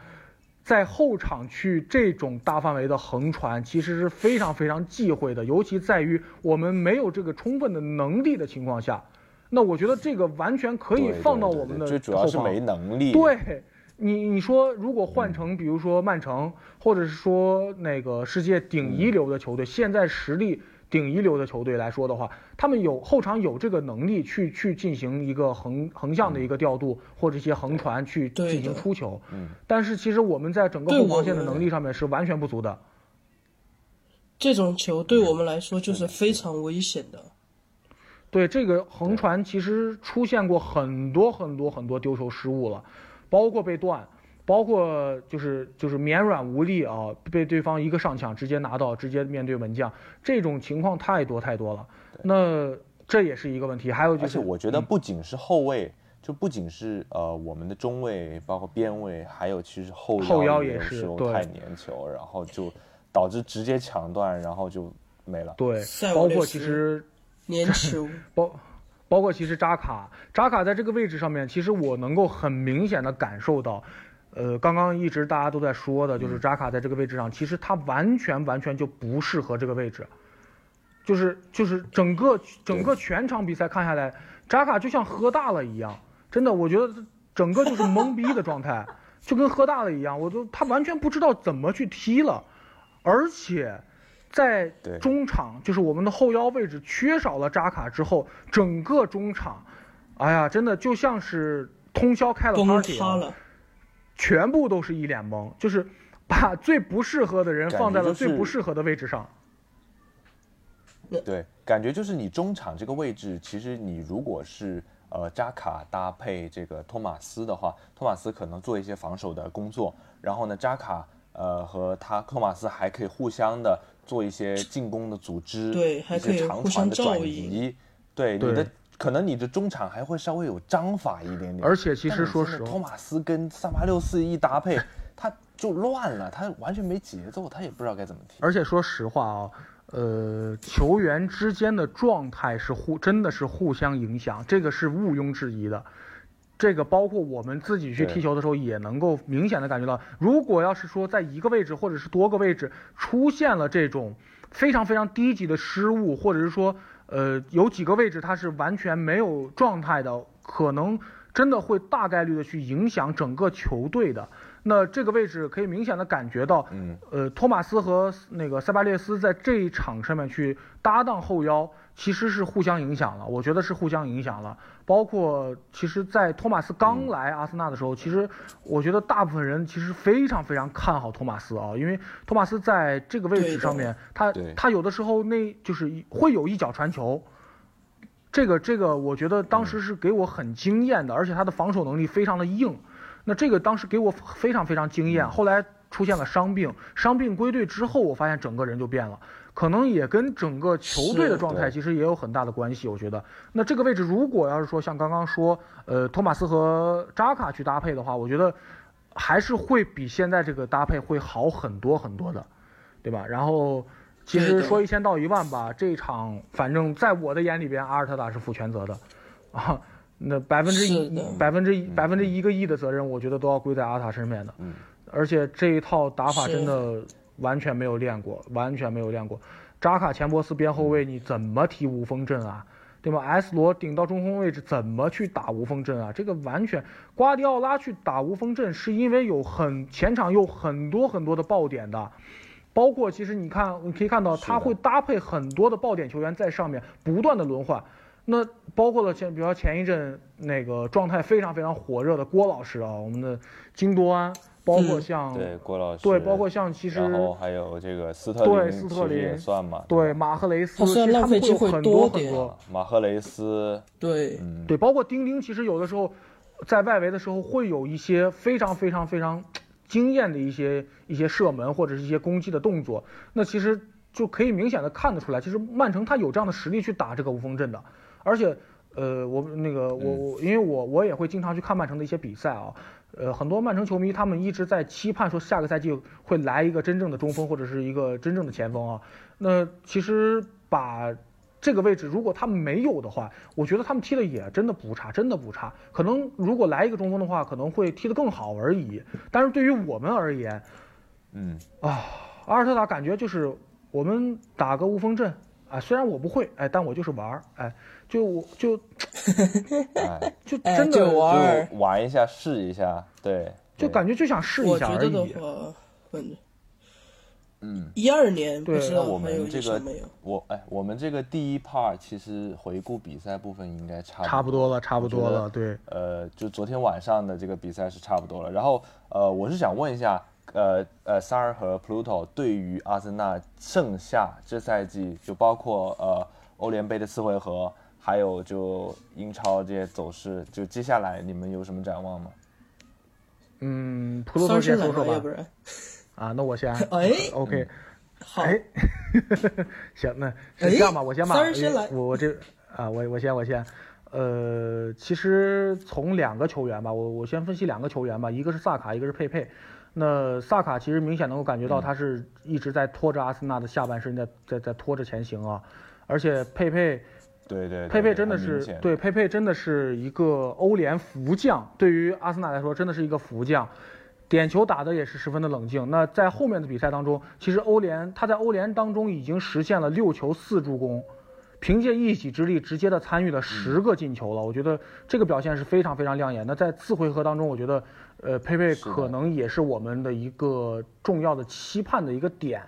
在后场去这种大范围的横传，其实是非常非常忌讳的，尤其在于我们没有这个充分的能力的情况下。那我觉得这个完全可以放到我们的最主要是没能力。对你，你说如果换成比如说曼城，或者是说那个世界顶一流的球队，现在实力顶一流的球队来说的话，他们有后场有这个能力去去进行一个横横向的一个调度，或者一些横传去进行出球。嗯。但是其实我们在整个后防线的能力上面是完全不足的。这种球对我们来说就是非常危险的。对这个横传，其实出现过很多很多很多丢球失误了，包括被断，包括就是就是绵软无力啊，被对方一个上抢直接拿到，直接面对门将，这种情况太多太多了。那这也是一个问题。还有就是，而且我觉得不仅是后卫，就不仅是呃我们的中卫，包括边卫，还有其实后后腰也是对太粘球，然后就导致直接抢断，然后就没了。对，包括其实。粘 球包，包括其实扎卡，扎卡在这个位置上面，其实我能够很明显的感受到，呃，刚刚一直大家都在说的，就是扎卡在这个位置上，其实他完全完全就不适合这个位置，就是就是整个整个全场比赛看下来，扎卡就像喝大了一样，真的，我觉得整个就是懵逼的状态，就跟喝大了一样，我都他完全不知道怎么去踢了，而且。在中场，就是我们的后腰位置缺少了扎卡之后，整个中场，哎呀，真的就像是通宵开了 party，全部都是一脸懵，就是把 最不适合的人放在了最不适合的位置上。对，感觉就是你中场这个位置，其实你如果是呃扎卡搭配这个托马斯的话，托马斯可能做一些防守的工作，然后呢，扎卡呃和他托马斯还可以互相的。做一些进攻的组织，对，还可以长传的转移，对你的可能你的中场还会稍微有章法一点点。而且其实说实话，托马斯跟三八六四一搭配，他就乱了，他完全没节奏，他也不知道该怎么踢。而且说实话啊，呃，球员之间的状态是互真的是互相影响，这个是毋庸置疑的。这个包括我们自己去踢球的时候，也能够明显的感觉到，如果要是说在一个位置或者是多个位置出现了这种非常非常低级的失误，或者是说，呃，有几个位置它是完全没有状态的，可能真的会大概率的去影响整个球队的。那这个位置可以明显的感觉到，嗯，呃，托马斯和那个塞巴列斯在这一场上面去搭档后腰，其实是互相影响了。我觉得是互相影响了。包括其实，在托马斯刚来阿森纳的时候，其实我觉得大部分人其实非常非常看好托马斯啊，因为托马斯在这个位置上面，他他有的时候那就是会有一脚传球，这个这个我觉得当时是给我很惊艳的，而且他的防守能力非常的硬。那这个当时给我非常非常惊艳，后来出现了伤病，伤病归队之后，我发现整个人就变了，可能也跟整个球队的状态其实也有很大的关系。我觉得，那这个位置如果要是说像刚刚说，呃，托马斯和扎卡去搭配的话，我觉得还是会比现在这个搭配会好很多很多的，对吧？然后，其实说一千道一万吧，这一场反正在我的眼里边，阿尔特塔是负全责的，啊。那百分之一、百分之一、百分之一个亿的责任，我觉得都要归在阿塔身边的。嗯，而且这一套打法真的完全没有练过，完全没有练过。扎卡、钱伯斯边后卫，你怎么踢无锋阵啊？对吧？S 罗顶到中锋位置，怎么去打无锋阵啊？这个完全，瓜迪奥拉去打无锋阵，是因为有很前场有很多很多的爆点的，包括其实你看，你可以看到他会搭配很多的爆点球员在上面不断的轮换。那包括了前，比如说前一阵那个状态非常非常火热的郭老师啊，我们的金多安，包括像对郭老师，对，包括像其实然后还有这个斯特对斯特林也算嘛，对马赫雷斯，其实他们会有很多很多马赫雷斯，对，对，包括丁丁，其实有的时候在外围的时候会有一些非常非常非常惊艳的一些一些射门或者是一些攻击的动作，那其实就可以明显的看得出来，其实曼城他有这样的实力去打这个无锋阵的。而且，呃，我那个我我，因为我我也会经常去看曼城的一些比赛啊，呃，很多曼城球迷他们一直在期盼说下个赛季会来一个真正的中锋或者是一个真正的前锋啊。那其实把这个位置，如果他们没有的话，我觉得他们踢的也真的不差，真的不差。可能如果来一个中锋的话，可能会踢得更好而已。但是对于我们而言，嗯啊，阿尔特塔感觉就是我们打个无锋阵啊，虽然我不会，哎，但我就是玩儿，哎，就我就 哎，就哎真的就玩玩一下试一下，对，对就感觉就想试一下而觉得的已。话，嗯，嗯。一二年不对知那我道还有们这个？我哎，我们这个第一 part 其实回顾比赛部分应该差不差不多了，差不多了，对。呃，就昨天晚上的这个比赛是差不多了。然后呃，我是想问一下，呃呃，三儿和 Pluto 对于阿森纳剩下这赛季，就包括呃欧联杯的次回合，还有就英超这些走势，就接下来你们有什么展望吗？嗯，普鲁三头先说说吧啊，那我先。哎 OK，好，哎，行，那这样吧，我先吧。三儿先来我我这啊，我我先我先。呃，其实从两个球员吧，我我先分析两个球员吧，一个是萨卡，一个是佩佩。那萨卡其实明显能够感觉到他是一直在拖着阿森纳的下半身在在在拖着前行啊，而且佩佩对对，佩佩真的是对佩佩真的是一个欧联福将，对于阿森纳来说真的是一个福将，点球打的也是十分的冷静。那在后面的比赛当中，其实欧联他在欧联当中已经实现了六球四助攻，凭借一己之力直接的参与了十个进球了。我觉得这个表现是非常非常亮眼。那在次回合当中，我觉得呃佩佩可能也是我们的一个重要的期盼的一个点。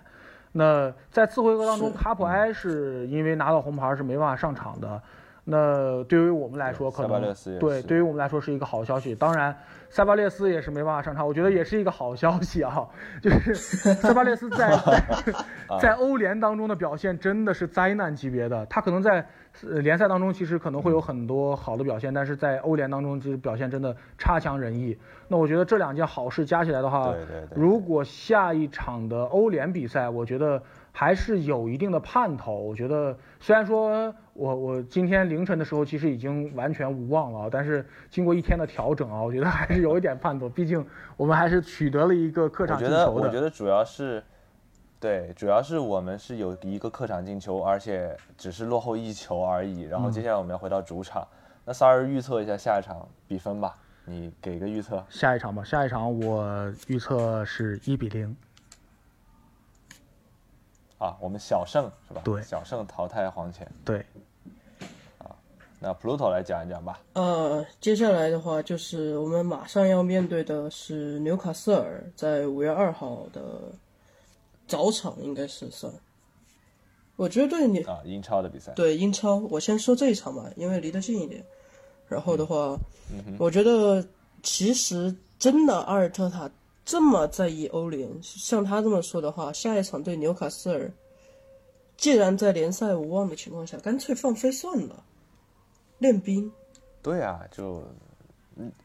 那在次回合当中，卡普埃是因为拿到红牌是没办法上场的。那对于我们来说，可能对对于我们来说是一个好消息。当然，塞巴列斯也是没办法上场，我觉得也是一个好消息啊。就是塞巴列斯在在 在欧联当中的表现真的是灾难级别的。他可能在呃联赛当中其实可能会有很多好的表现，但是在欧联当中其实表现真的差强人意。那我觉得这两件好事加起来的话，对对对如果下一场的欧联比赛，我觉得还是有一定的盼头。我觉得虽然说我我今天凌晨的时候其实已经完全无望了，但是经过一天的调整啊，我觉得还是有一点盼头。毕竟我们还是取得了一个客我觉得，场进球的。我觉得主要是，对，主要是我们是有一个客场进球，而且只是落后一球而已。然后接下来我们要回到主场，那萨尔预测一下下一场比分吧，你给个预测。下一场吧，下一场我预测是一比零。啊，我们小胜是吧？对小胜淘汰黄潜。对，那 Pluto 来讲一讲吧。呃，接下来的话就是我们马上要面对的是纽卡斯尔，在五月二号的早场应该是算。我觉得对你啊，英超的比赛。对英超，我先说这一场吧，因为离得近一点。然后的话，我觉得其实真的阿尔特塔这么在意欧联，像他这么说的话，下一场对纽卡斯尔，既然在联赛无望的情况下，干脆放飞算了，练兵。对啊，就嗯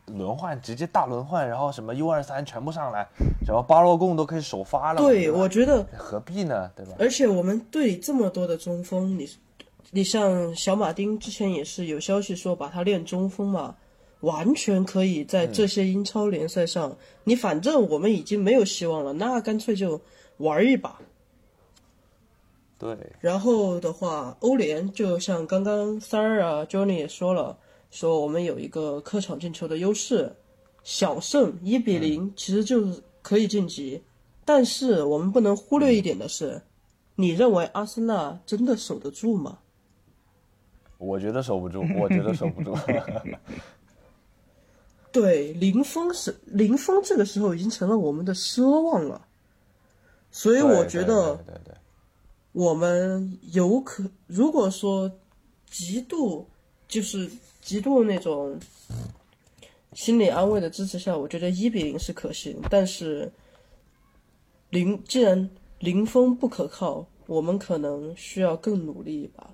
轮换，直接大轮换，然后什么 U 二三全部上来，什么巴洛贡都可以首发了嘛。对，我觉得何必呢？对吧？而且我们队这么多的中锋，你你像小马丁之前也是有消息说把他练中锋嘛，完全可以在这些英超联赛上，你反正我们已经没有希望了，那干脆就玩一把。对，然后的话，欧联就像刚刚三儿啊，Johnny 也说了，说我们有一个客场进球的优势，小胜一比零，其实就是可以晋级。但是我们不能忽略一点的是，你认为阿森纳真的守得住吗？我觉得守不住，我觉得守不住。对，零封是零封，这个时候已经成了我们的奢望了。所以我觉得我们有可，如果说极度就是极度那种心理安慰的支持下，我觉得一比零是可行。但是零既然零封不可靠，我们可能需要更努力一把。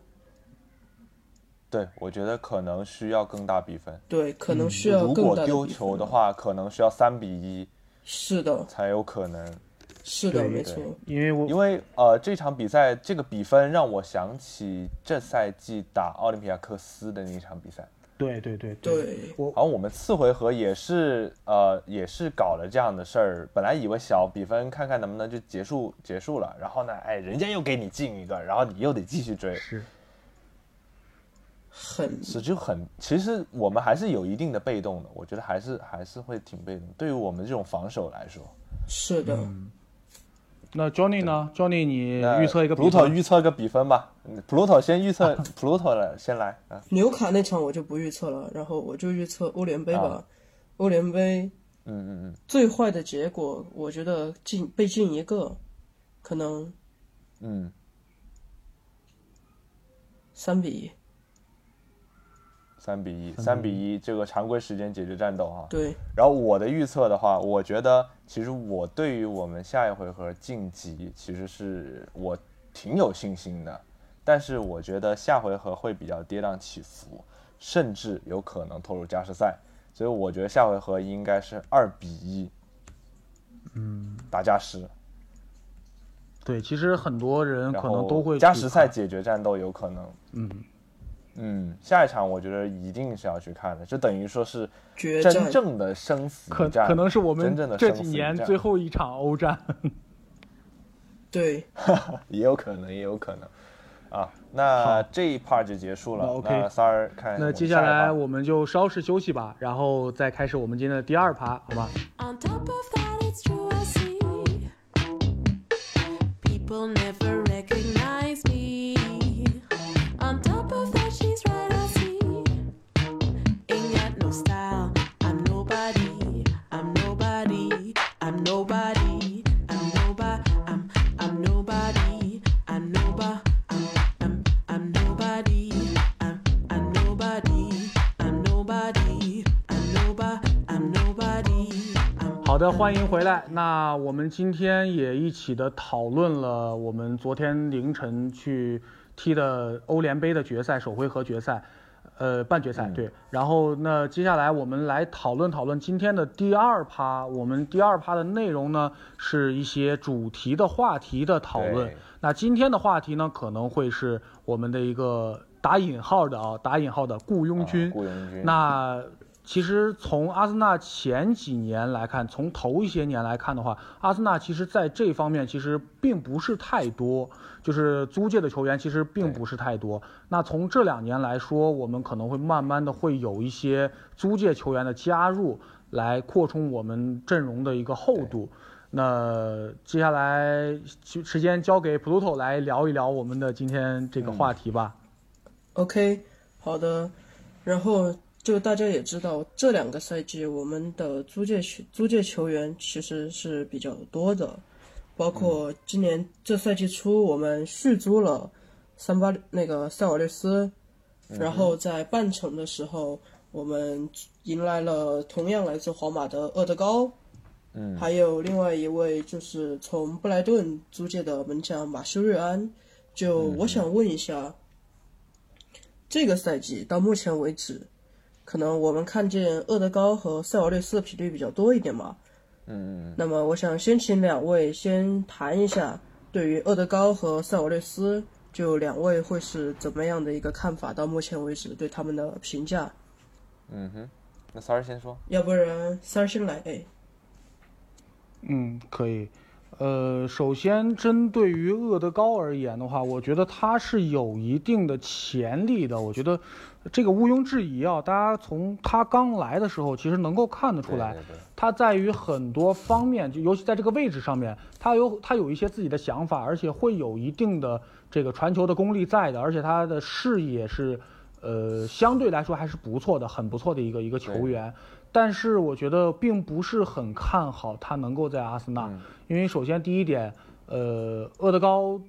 对，我觉得可能需要更大比分。对，可能需要更如果大的比丢球的话，可能需要三比一是的，才有可能。是的，没错。因为我因为呃，这场比赛这个比分让我想起这赛季打奥林匹亚克斯的那一场比赛。对对对对我好像我们次回合也是呃也是搞了这样的事儿，本来以为小比分看看能不能就结束结束了，然后呢，哎，人家又给你进一个，然后你又得继续追。是很是就很，其实我们还是有一定的被动的，我觉得还是还是会挺被动。对于我们这种防守来说，是的。那 Johnny 呢？Johnny，你预测一个比 Pluto？预测个比分吧。嗯 Pluto 先预测 Pluto 了，先来啊。纽卡那场我就不预测了，然后我就预测欧联杯吧。啊欧联杯嗯嗯嗯最坏的结果，我觉得进被进一个，可能嗯，三比一。三比一，三比一，这个常规时间解决战斗哈。对，然后我的预测的话，我觉得其实我对于我们下一回合晋级，其实是我挺有信心的。但是我觉得下回合会比较跌宕起伏，甚至有可能拖入加时赛。所以我觉得下回合应该是二比一，嗯，打加时，对，其实很多人可能都会加时赛解决战斗有可能。嗯嗯，下一场我觉得一定是要去看的，就等于说是真正的生死可战，可能是我们真正的这几年最后一场欧战。对，也有可能，也有可能。啊，那这一 part 就结束了。那 OK 那三儿看那接下来我们就稍事休息吧，然后再开始我们今天的第二趴，好吧？On top of that, it's true, I see. 的，欢迎回来。那我们今天也一起的讨论了我们昨天凌晨去踢的欧联杯的决赛首回合决赛，呃，半决赛对。然后那接下来我们来讨论讨论今天的第二趴。我们第二趴的内容呢是一些主题的话题的讨论。那今天的话题呢可能会是我们的一个打引号的啊，打引号的雇佣军。啊雇佣军那其实从阿森纳前几年来看，从头一些年来看的话，阿森纳其实在这方面其实并不是太多，就是租借的球员其实并不是太多。那从这两年来说，我们可能会慢慢的会有一些租借球员的加入，来扩充我们阵容的一个厚度。那接下来就时间交给 Pluto 来聊一聊我们的今天这个话题吧。OK，好的。然后就大家也知道，这两个赛季我们的租借球租借球员其实是比较多的，包括今年这赛季初我们续租了三八那个塞瓦略斯，然后在半程的时候我们迎来了同样来自皇马的厄德高，嗯，还有另外一位就是从布莱顿租借的门将马修瑞安。就我想问一下，这个赛季到目前为止，可能我们看见厄德高和塞瓦略斯的频率比较多一点嘛？嗯嗯那么我想先请两位先谈一下对于厄德高和塞瓦略斯，就两位会是怎么样的一个看法？到目前为止对他们的评价，嗯哼，那三儿先说。要不然三儿先来，哎，嗯，可以。呃，首先针对于厄德高而言的话，我觉得他是有一定的潜力的。我觉得这个毋庸置疑啊，大家从他刚来的时候，其实能够看得出来，对对对他在于很多方面，就尤其在这个位置上面，他有他有一些自己的想法，而且会有一定的这个传球的功力在的，而且他的视野是，呃，相对来说还是不错的，很不错的一个一个球员。但是我觉得并不是很看好他能够在阿森纳，因为首先第一点，呃，厄德高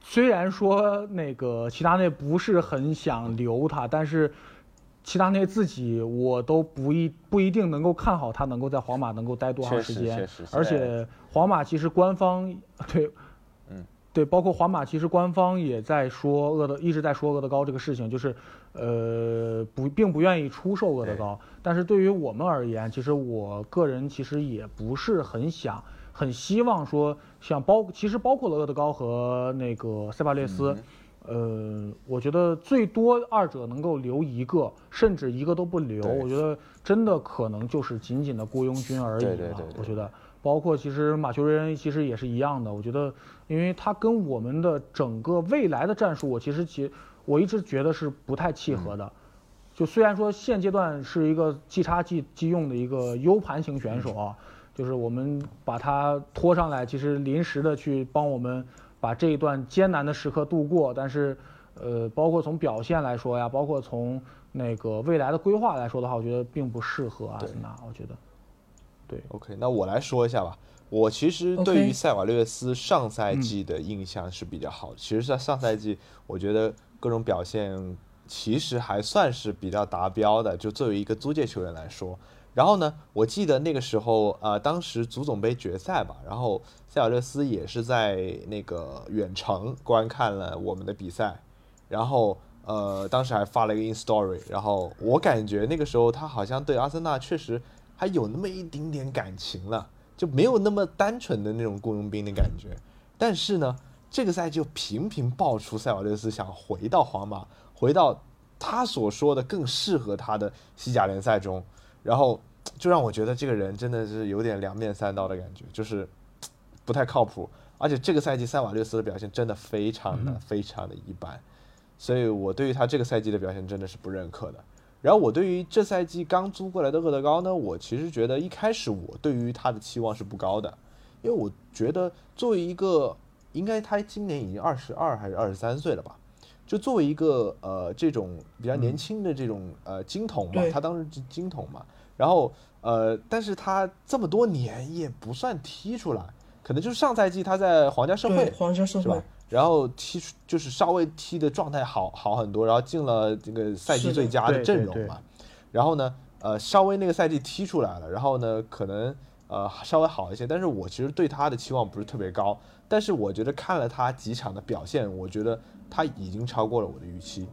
虽然说那个齐达内不是很想留他，但是齐达内自己我都不一不一定能够看好他能够在皇马能够待多长时间。而且皇马其实官方对，嗯，对，包括皇马其实官方也在说厄德一直在说厄德高这个事情，就是呃不并不愿意出售厄德高，但是对于我们而言，其实我个人其实也不是很想。很希望说，像包其实包括了厄德高和那个塞巴列斯，呃，我觉得最多二者能够留一个，甚至一个都不留。我觉得真的可能就是仅仅的雇佣军而已对对对我觉得，包括其实马修瑞恩其实也是一样的。我觉得，因为他跟我们的整个未来的战术，我其实其我一直觉得是不太契合的。就虽然说现阶段是一个即插即即用的一个 U 盘型选手啊，就是我们把他拖上来，其实临时的去帮我们把这一段艰难的时刻度过，但是，呃，包括从表现来说呀，包括从那个未来的规划来说的话，我觉得并不适合阿森纳，我觉得。对 OK，那我来说一下吧。我其实对于塞瓦略斯上赛季的印象是比较好的。其实，在上赛季，我觉得各种表现其实还算是比较达标的。就作为一个租借球员来说，然后呢，我记得那个时候，呃，当时足总杯决赛吧，然后塞瓦略斯也是在那个远程观看了我们的比赛，然后呃，当时还发了一个 in story，然后我感觉那个时候他好像对阿森纳确实还有那么一丁点感情了，就没有那么单纯的那种雇佣兵的感觉。但是呢，这个赛季就频频爆出塞瓦略斯想回到皇马，回到他所说的更适合他的西甲联赛中，然后就让我觉得这个人真的是有点两面三刀的感觉，就是不太靠谱。而且这个赛季塞瓦略斯的表现真的非常的非常的一般，所以我对于他这个赛季的表现真的是不认可的。然后我对于这赛季刚租过来的厄德高呢，我其实觉得一开始我对于他的期望是不高的，因为我觉得作为一个应该他今年已经二十二还是二十三岁了吧，就作为一个呃这种比较年轻的这种呃金童嘛，他当时是金童嘛，然后呃但是他这么多年也不算踢出来，可能就是上赛季他在皇家社对会皇家社会是吧？然后踢出就是稍微踢的状态好好很多，然后进了这个赛季最佳的阵容嘛。然后呢，呃，稍微那个赛季踢出来了，然后呢，可能呃稍微好一些。但是我其实对他的期望不是特别高，但是我觉得看了他几场的表现，我觉得他已经超过了我的预期。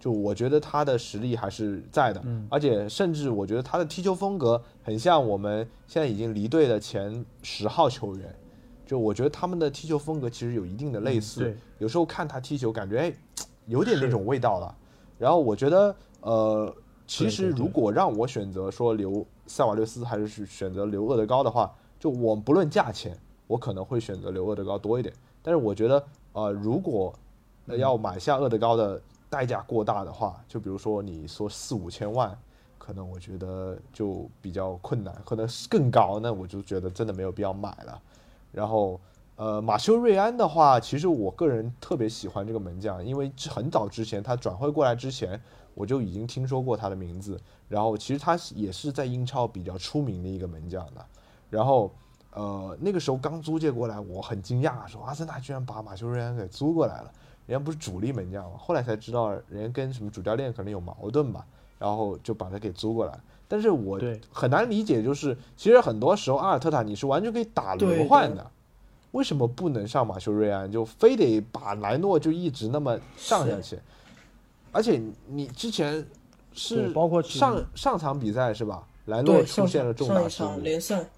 就我觉得他的实力还是在的，嗯而且甚至我觉得他的踢球风格很像我们现在已经离队的前十号球员。就我觉得他们的踢球风格其实有一定的类似，有时候看他踢球，感觉哎，有点那种味道了。然后我觉得，呃，其实如果让我选择说留塞瓦略斯还是去选择留厄德高的话，就我不论价钱，我可能会选择留厄德高多一点。但是我觉得，呃，如果呃要买下厄德高的代价过大的话，就比如说你说四五千万，可能我觉得就比较困难，可能更高，那我就觉得真的没有必要买了。然后，呃，马修瑞安的话，其实我个人特别喜欢这个门将，因为很早之前他转会过来之前，我就已经听说过他的名字。然后，其实他也是在英超比较出名的一个门将的。然后，呃，那个时候刚租借过来，我很惊讶，说阿森纳居然把马修瑞安给租过来了。人家不是主力门将嘛，后来才知道人家跟什么主教练可能有矛盾吧，然后就把他给租过来。但是我很难理解，就是其实很多时候阿尔特塔你是完全可以打轮换的，为什么不能上马修瑞安，就非得把莱诺就一直那么上下去？而且你之前是包括上上场比赛是吧？莱诺出现了重大失误场，联赛，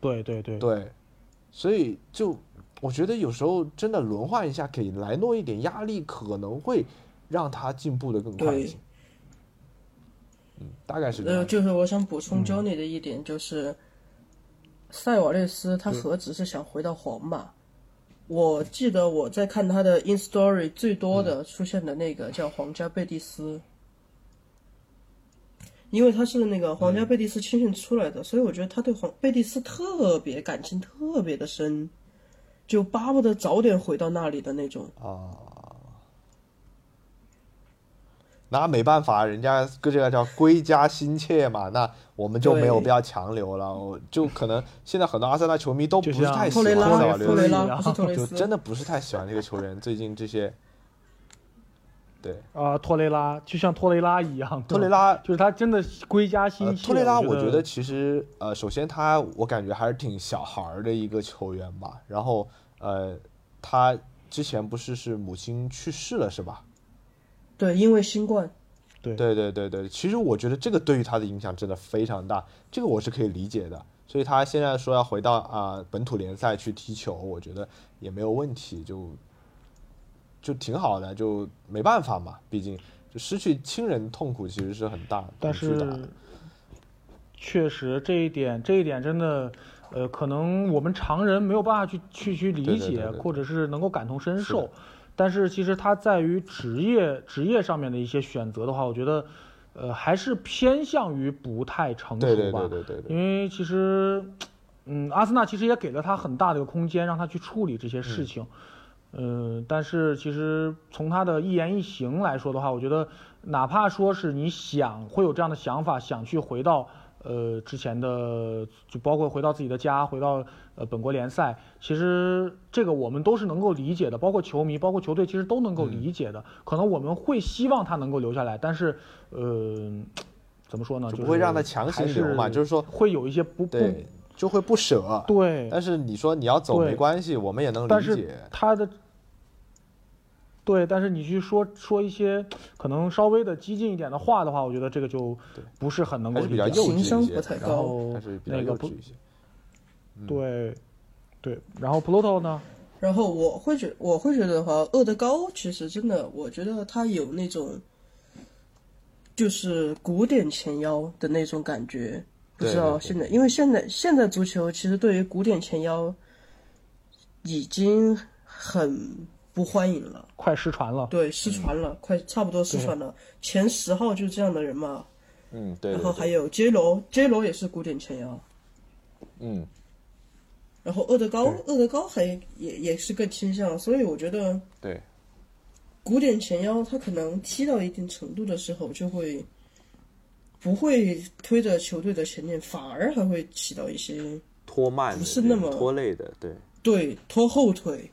对对对对，所以就我觉得有时候真的轮换一下，给莱诺一点压力，可能会让他进步的更快一些。嗯，大概是这呃，样。就是我想补充 Johnny 的一点就是，塞瓦略斯他何止是想回到皇马？我记得我在看他的 in story 最多的出现的那个叫皇家贝蒂斯，因为他是那个皇家贝蒂斯青训出来的，所以我觉得他对皇贝蒂斯特别感情特别的深，就巴不得早点回到那里的那种。啊，那没办法，人家这个叫归家心切嘛，那我们就没有必要强留了。我就可能现在很多阿森纳球迷都不是太喜欢托雷拉塞瓦，略斯，托雷拉不是托雷斯，就真的不是太喜欢这个球员。最近这些，对啊，托雷拉就像托雷拉一样，托雷拉就是他真的归家心呃，切。托雷拉，我觉觉得其实呃，首先他我感觉还是挺小孩儿的一个球员吧。然后呃，他之前不是是母亲去世了是吧？对，因为新冠，对对对对对，其实我觉得这个对于他的影响真的非常大，这个我是可以理解的。所以他现在说要回到啊、本土联赛去踢球，我觉得也没有问题，就就挺好的，就没办法嘛，毕竟就失去亲人痛苦其实是很大，但是确实这一点，这一点真的，呃，可能我们常人没有办法去去去理解，对对对对或者是能够感同身受是。但是其实他在于职业职业上面的一些选择的话，我觉得，呃，还是偏向于不太成熟吧。对对对对对对因为其实，嗯，阿森纳其实也给了他很大的一个空间，让他去处理这些事情。嗯、但是其实从他的一言一行来说的话，我觉得哪怕说是你想会有这样的想法，想去回到呃之前的，就包括回到自己的家，回到呃本国联赛，其实这个我们都是能够理解的，包括球迷，包括球队，其实都能够理解的。可能我们会希望他能够留下来，但是呃，怎么说呢？就不会让他强行留嘛就是说会有一些不不对，就会不舍。对，但是你说你要走没关系，我们也能但是理解。他的，对，但是你去说说一些可能稍微的激进一点的话的话，我觉得这个就不是很能够还是比较理解幼稚一些，然然后后还是比较那个不幼稚一些。嗯对对，然后 Pluto 呢？然后我会觉我会觉得的话，厄德高其实真的，我觉得他有那种就是古典前腰的那种感觉。不知道现在，因为现在现在足球其实对于古典前腰已经很不欢迎了，快失传了。对，失传了，快差不多失传了。前十号就是这样的人嘛，嗯，对。然后还有 J 罗，J 罗也是古典前腰，嗯，然后厄德高，厄德高还也也是更倾向，所以我觉得对，古典前腰他可能踢到一定程度的时候，就会不会推着球队的前面，反而还会起到一些拖慢不是那么拖累的，对。对拖后腿。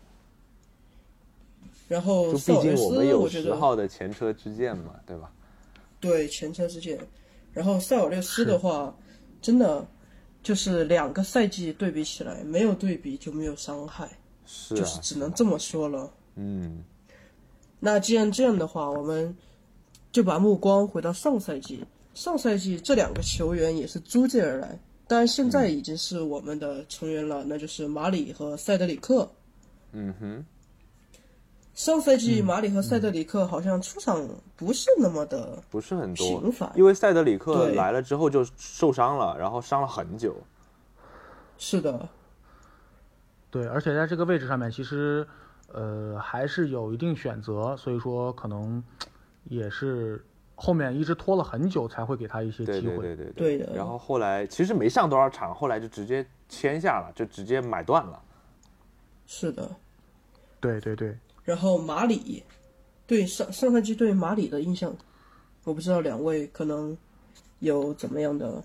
然后就毕塞尔维斯，竟我们有我觉得十号的前车之鉴嘛，对吧？对前车之鉴。然后塞尔略斯的话，真的就是两个赛季对比起来，没有对比就没有伤害，是啊就是，只能这么说了。嗯，那既然这样的话，我们就把目光回到上赛季。上赛季这两个球员也是租借而来，但现在已经是我们的成员了，那就是马里和塞德里克。嗯哼，上赛季马里和塞德里克好像出场不是那么的不是很多。频繁，因为塞德里克来了之后就受伤了，然后伤了很久。是的，对，而且在这个位置上面，其实呃还是有一定选择，所以说可能也是后面一直拖了很久才会给他一些机会。对对对对的。然后后来其实没上多少场，后来就直接签下了，就直接买断了。是的。对对对，然后马里，对上上赛季对马里的印象，我不知道两位可能有怎么样的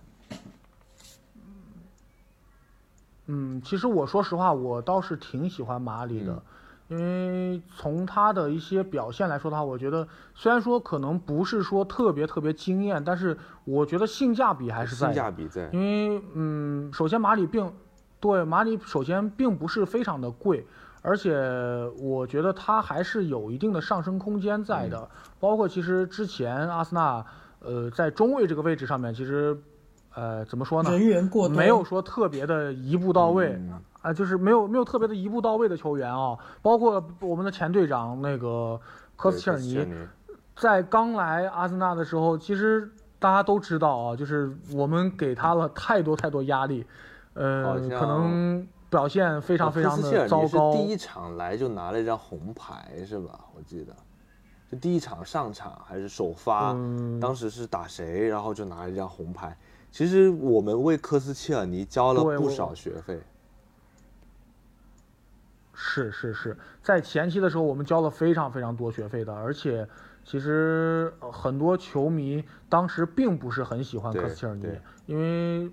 嗯，其实我说实话，我倒是挺喜欢马里的，因为从他的一些表现来说的话，我觉得虽然说可能不是说特别特别惊艳，但是我觉得性价比还是在性。价比在，因为嗯，首先马里并对马里首先并不是非常的贵，而且我觉得他还是有一定的上升空间在的。包括其实之前阿森纳呃在中卫这个位置上面，其实呃怎么说呢？人员过多，没有说特别的一步到位嗯啊、就是没有没有特别的一步到位的球员啊，包括我们的前队长那个科斯切尔尼，在刚来阿森纳的时候，其实大家都知道啊，就是我们给他了太多太多压力，呃可能表现非常非常的糟糕。第一场来就拿了一张红牌是吧？我记得，就第一场上场还是首发，嗯当时是打谁，然后就拿了一张红牌。其实我们为科斯切尔尼交了不少学费，是是是，在前期的时候我们交了非常非常多学费的，而且其实呃很多球迷当时并不是很喜欢科斯切尔尼，因为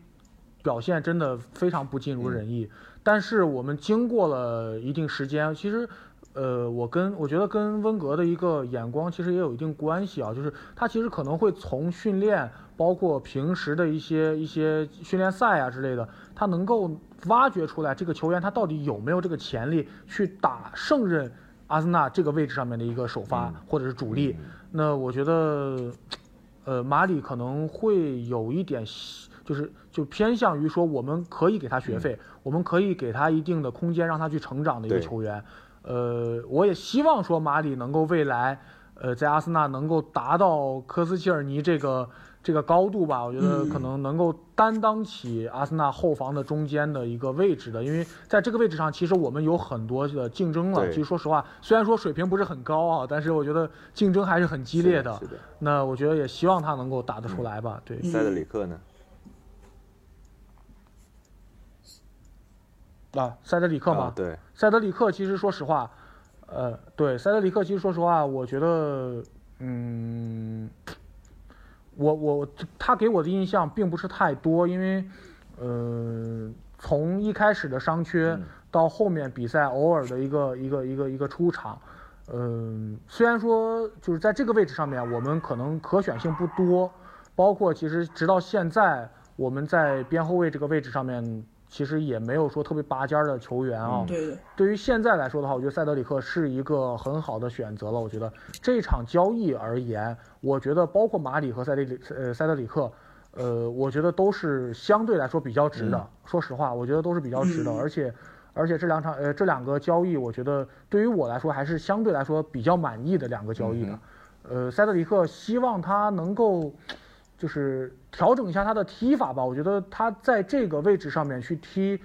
表现真的非常不尽如人意。但是我们经过了一定时间，其实。呃，我跟我觉得跟温格的一个眼光其实也有一定关系啊，就是他其实可能会从训练，包括平时的一些一些训练赛啊之类的，他能够挖掘出来这个球员他到底有没有这个潜力去打胜任阿森纳这个位置上面的一个首发、或者是主力。那我觉得，呃，马里可能会有一点，就是就偏向于说我们可以给他学费，我们可以给他一定的空间让他去成长的一个球员。呃，我也希望说马里能够未来，呃，在阿森纳能够达到科斯切尔尼这个这个高度吧，我觉得嗯可能能够担当起阿森纳后防的中间的一个位置的，因为在这个位置上，其实我们有很多的竞争了。其实说实话，虽然说水平不是很高啊，但是我觉得竞争还是很激烈的。是的。那我觉得也希望他能够打得出来吧。对，塞德里克呢？啊，塞德里克嘛，啊对，塞德里克其实说实话，呃，对，塞德里克其实说实话，我觉得，嗯，我我他给我的印象并不是太多，因为，呃，从一开始的伤缺到后面比赛偶尔的一个一个一个一个出场，嗯、虽然说就是在这个位置上面我们可能可选性不多，包括其实直到现在我们在边后卫这个位置上面。其实也没有说特别拔尖儿的球员啊，对的，对于现在来说的话，我觉得塞德里克是一个很好的选择了。我觉得这场交易而言，我觉得包括马里和塞德里呃塞德里克，呃，我觉得都是相对来说比较值的。说实话，我觉得都是比较值的，嗯而且而且这两场呃这两个交易，我觉得对于我来说还是相对来说比较满意的两个交易的。呃，塞德里克希望他能够。就是调整一下他的踢法吧，我觉得他在这个位置上面去踢，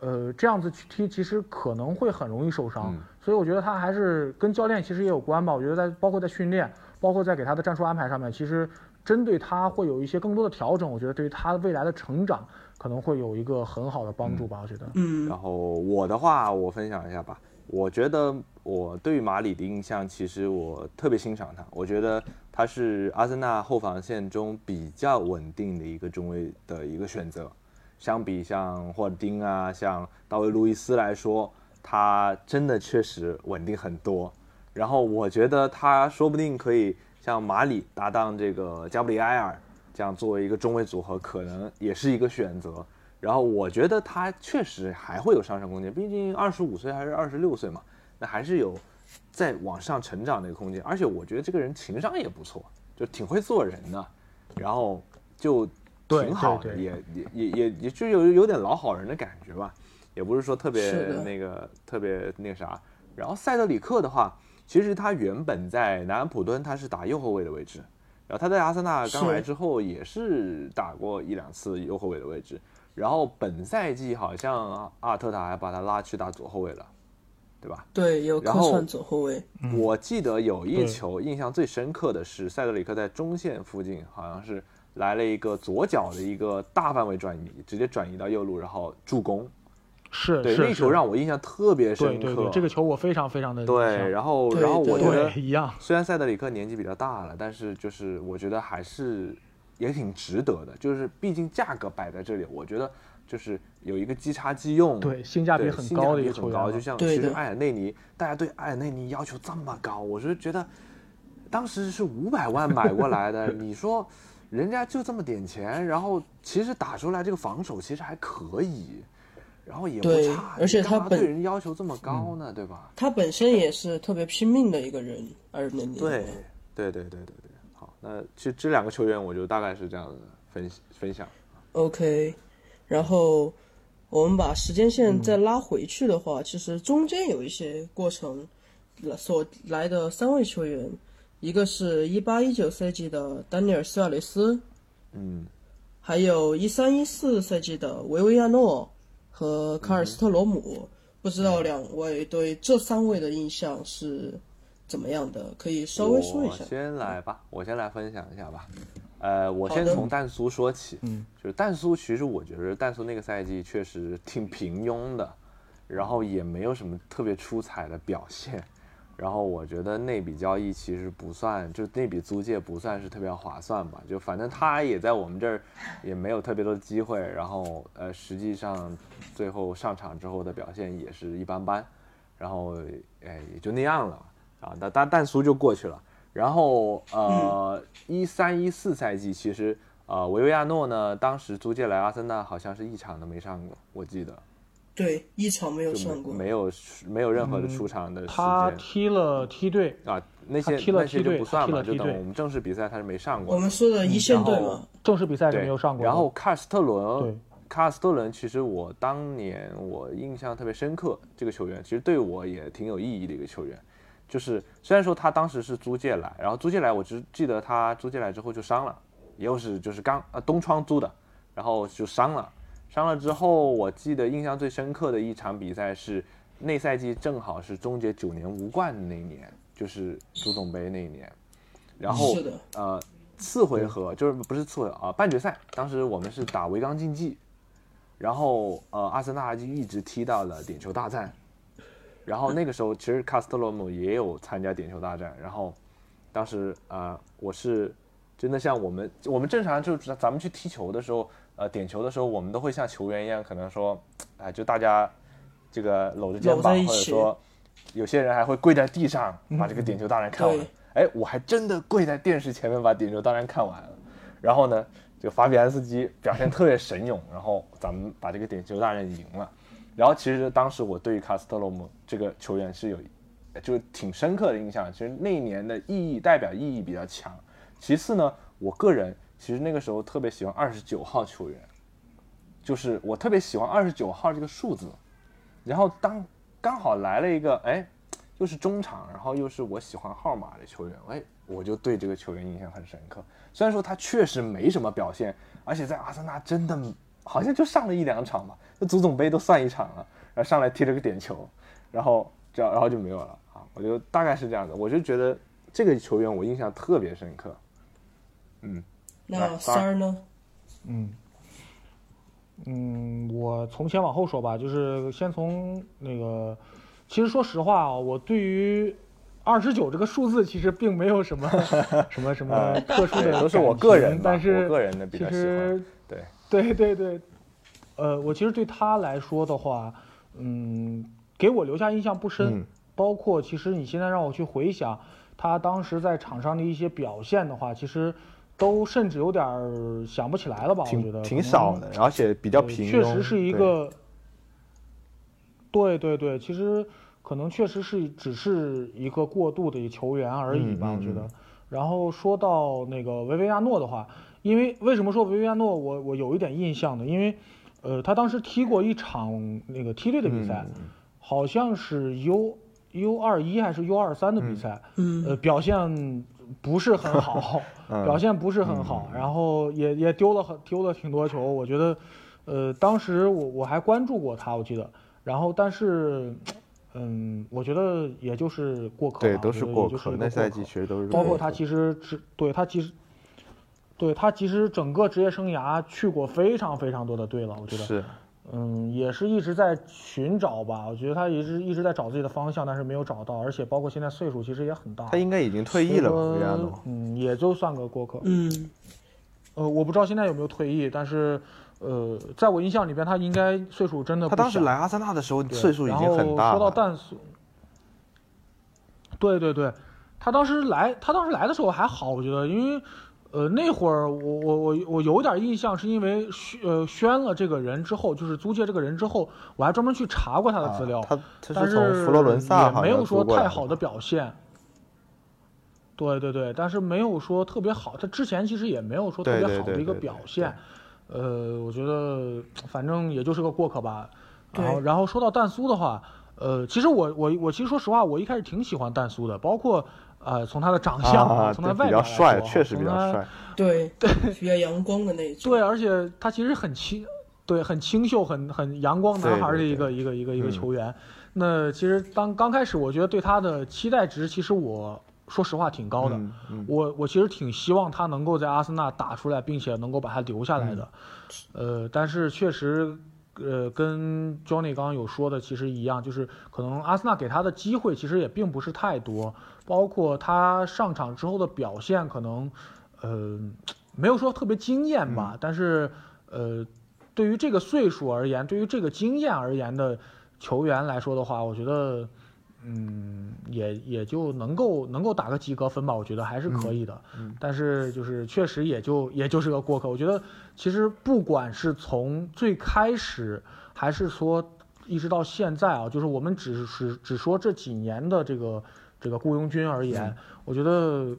呃，这样子去踢其实可能会很容易受伤，嗯所以我觉得他还是跟教练其实也有关吧。我觉得在包括在训练，包括在给他的战术安排上面，其实针对他会有一些更多的调整。我觉得对于他未来的成长可能会有一个很好的帮助吧。我觉得，嗯然后我的话，我分享一下吧。我觉得我对于马里的印象，其实我特别欣赏他。我觉得他是阿森纳后防线中比较稳定的一个中卫的一个选择。相比像霍尔丁啊，像大卫·路易斯来说，他真的确实稳定很多。然后我觉得他说不定可以像马里搭档这个加布里埃尔，这样作为一个中卫组合，可能也是一个选择。然后我觉得他确实还会有上升空间，毕竟二十五岁还是二十六岁嘛，那还是有在往上成长的一个空间。而且我觉得这个人情商也不错，就挺会做人的，然后就挺好的，也也也也也就有有点老好人的感觉吧，也不是说特别那个特别那个啥。然后塞德里克的话，其实他原本在南安普敦他是打右后卫的位置，然后他在阿森纳刚来之后也是打过一两次右后卫的位置。然后本赛季好像阿尔特塔还把他拉去打左后卫了，对吧？对，有然后客串左后卫，我记得有一球印象最深刻的是塞德里克在中线附近，好像是来了一个左脚的一个大范围转移，直接转移到右路，然后助攻。对，是对那球让我印象特别深刻。对对对，这个球我非常非常的对，然后然后我对觉得一样，虽然塞德里克年纪比较大了，但是就是我觉得还是也挺值得的，就是毕竟价格摆在这里，我觉得就是有一个即插即用，对性价比很高的一个球很高，就像其实埃尔内尼，大家对埃尔内尼要求这么高，我是觉得当时是五百万买过来的，你说人家就这么点钱，然后其实打出来这个防守其实还可以，然后也不差，而且他本对人要求这么高呢，对吧？他本身也是特别拼命的一个人，而能力对，对对对对对，好，那其实这两个球员我就大概是这样的分分享。OK，然后我们把时间线再拉回去的话，其实中间有一些过程所来的三位球员，一个是一八一九赛季的丹尼尔斯亚雷斯，嗯，还有一三一四赛季的维维亚诺和卡尔斯特罗姆。不知道两位对这三位的印象是怎么样的？可以稍微说一下我。先来吧，我先来分享一下吧。呃，我先从蛋苏说起。嗯，就是蛋苏，其实我觉得蛋苏那个赛季确实挺平庸的，然后也没有什么特别出彩的表现。然后我觉得那笔交易其实不算，就那笔租借不算是特别划算吧。就反正他也在我们这儿也没有特别多的机会，然后呃，实际上最后上场之后的表现也是一般般，然后哎也就那样了啊。但但蛋苏就过去了。然后呃，一三一四赛季其实呃维维亚诺呢，当时租借来阿森纳好像是一场都没上过，我记得对，一场没有就上过。没没有没有任何的出场的时他间。踢了梯队，啊，那些踢了那些就不算嘛，就等我们正式比赛他是没上过。我们说的一线队嘛，正式比赛是没有上过。然后卡尔斯特伦，卡尔斯特伦其实我当年我印象特别深刻，这个球员其实对我也挺有意义的一个球员。就是虽然说他当时是租借来，然后租借来我只记得他租借来之后就伤了，又是就是刚呃东窗租的，然后就伤了，伤了之后，我记得印象最深刻的一场比赛是那赛季正好是终结九年无冠的那一年，就是足总杯那一年，然后呃次回合就是不是次回合啊、半决赛，当时我们是打维冈竞技，然后呃阿森纳就一直踢到了点球大战，然后那个时候其实卡斯特罗姆也有参加点球大战，然后当时呃我是真的像我们我们正常就是咱们去踢球的时候，呃点球的时候，我们都会像球员一样，可能说，哎、就大家这个搂着肩膀，或者说有些人还会跪在地上把这个点球大战看完。对哎，我还真的跪在电视前面把点球大战看完了。然后呢，这个法比安斯基表现特别神勇，然后咱们把这个点球大战赢了。然后其实当时我对于卡斯特罗姆这个球员是有，就是挺深刻的印象。其实那一年的意义代表意义比较强。其次呢，我个人其实那个时候特别喜欢二十九号球员，就是我特别喜欢二十九号这个数字。然后当刚好来了一个哎，又是中场，然后又是我喜欢号码的球员，哎，我就对这个球员印象很深刻。虽然说他确实没什么表现，而且在阿森纳真的好像就上了一两场吧，那足总杯都算一场了，然后上来踢了个点球，然后这样然后就没有了啊。我就大概是这样的，我就觉得这个球员我印象特别深刻。嗯，那三儿呢？嗯，嗯，我从前往后说吧，就是先从那个，其实说实话啊，我对于二十九这个数字其实并没有什么 什么什么呃特殊的对都是我个人吧但是我个人的比较其喜欢实对对对对，呃，我其实对他来说的话，嗯，给我留下印象不深，嗯包括其实你现在让我去回想他当时在场上的一些表现的话，其实都甚至有点儿想不起来了吧？我觉得挺少的，而且比较平庸。确实是一个，对对对，其实可能确实是只是一个过渡的球员而已吧，我觉得嗯。然后说到那个维维亚诺的话，因为为什么说维维亚诺我我有一点印象呢？因为呃，他当时踢过一场那个梯队的比赛，嗯好像是 U U 二一还是 U 二三的比赛，嗯。呃，表现不是很好，嗯。表现不是很好，然后也也丢了很丢了挺多球，我觉得，呃，当时我我还关注过他，我记得，然后但是，嗯，我觉得也就是过客吧，对，都是过客。就是一个过那赛季其实都是包括他其实只对他其实，对他其实整个职业生涯去过非常非常多的队了，我觉得。是嗯，也是一直在寻找吧。我觉得他一直一直在找自己的方向，但是没有找到，而且包括现在岁数其实也很大。他应该已经退役了吧？嗯，也就算个过客。嗯，呃，我不知道现在有没有退役，但是呃，在我印象里边，他应该岁数真的不小他当时来阿森纳的时候岁数已经很大了说到了。淡苏，对对对，他当时来，他当时来的时候还好，我觉得，因为呃那会儿我我我我有点印象，是因为宣呃宣了这个人之后，就是租借这个人之后，我还专门去查过他的资料，他他但是从佛罗伦萨也没有说太好的的表现。对对对，但是没有说特别好，他之前其实也没有说特别好的一个对对对表现。呃，我觉得反正也就是个过客吧。然后然后说到蛋酥的话，呃，其实我我我其实说实话，我一开始挺喜欢蛋酥的，包括呃从他的长相啊，从他对比较外表来帅，说确实比较。帅。对对，比较阳光的那种。对，而且他其实很清，对，很清秀，很很阳光男孩儿的一个一个一个一个嗯球员。那其实当刚开始，我觉得对他的期待值，其实我说实话挺高的。嗯嗯我我其实挺希望他能够在阿森纳打出来，并且能够把他留下来的。嗯呃，但是确实，呃，跟 Johnny 刚刚有说的其实一样，就是可能阿森纳给他的机会其实也并不是太多，包括他上场之后的表现，可能呃没有说特别惊艳吧，嗯但是呃，对于这个岁数而言，对于这个经验而言的球员来说的话，我觉得。嗯，也也就能够能够打个及格分吧，我觉得还是可以的。嗯但是就是确实也就也就是个过客。我觉得其实不管是从最开始，还是说一直到现在啊，就是我们只是只说这几年的这个这个雇佣军而言，嗯我觉得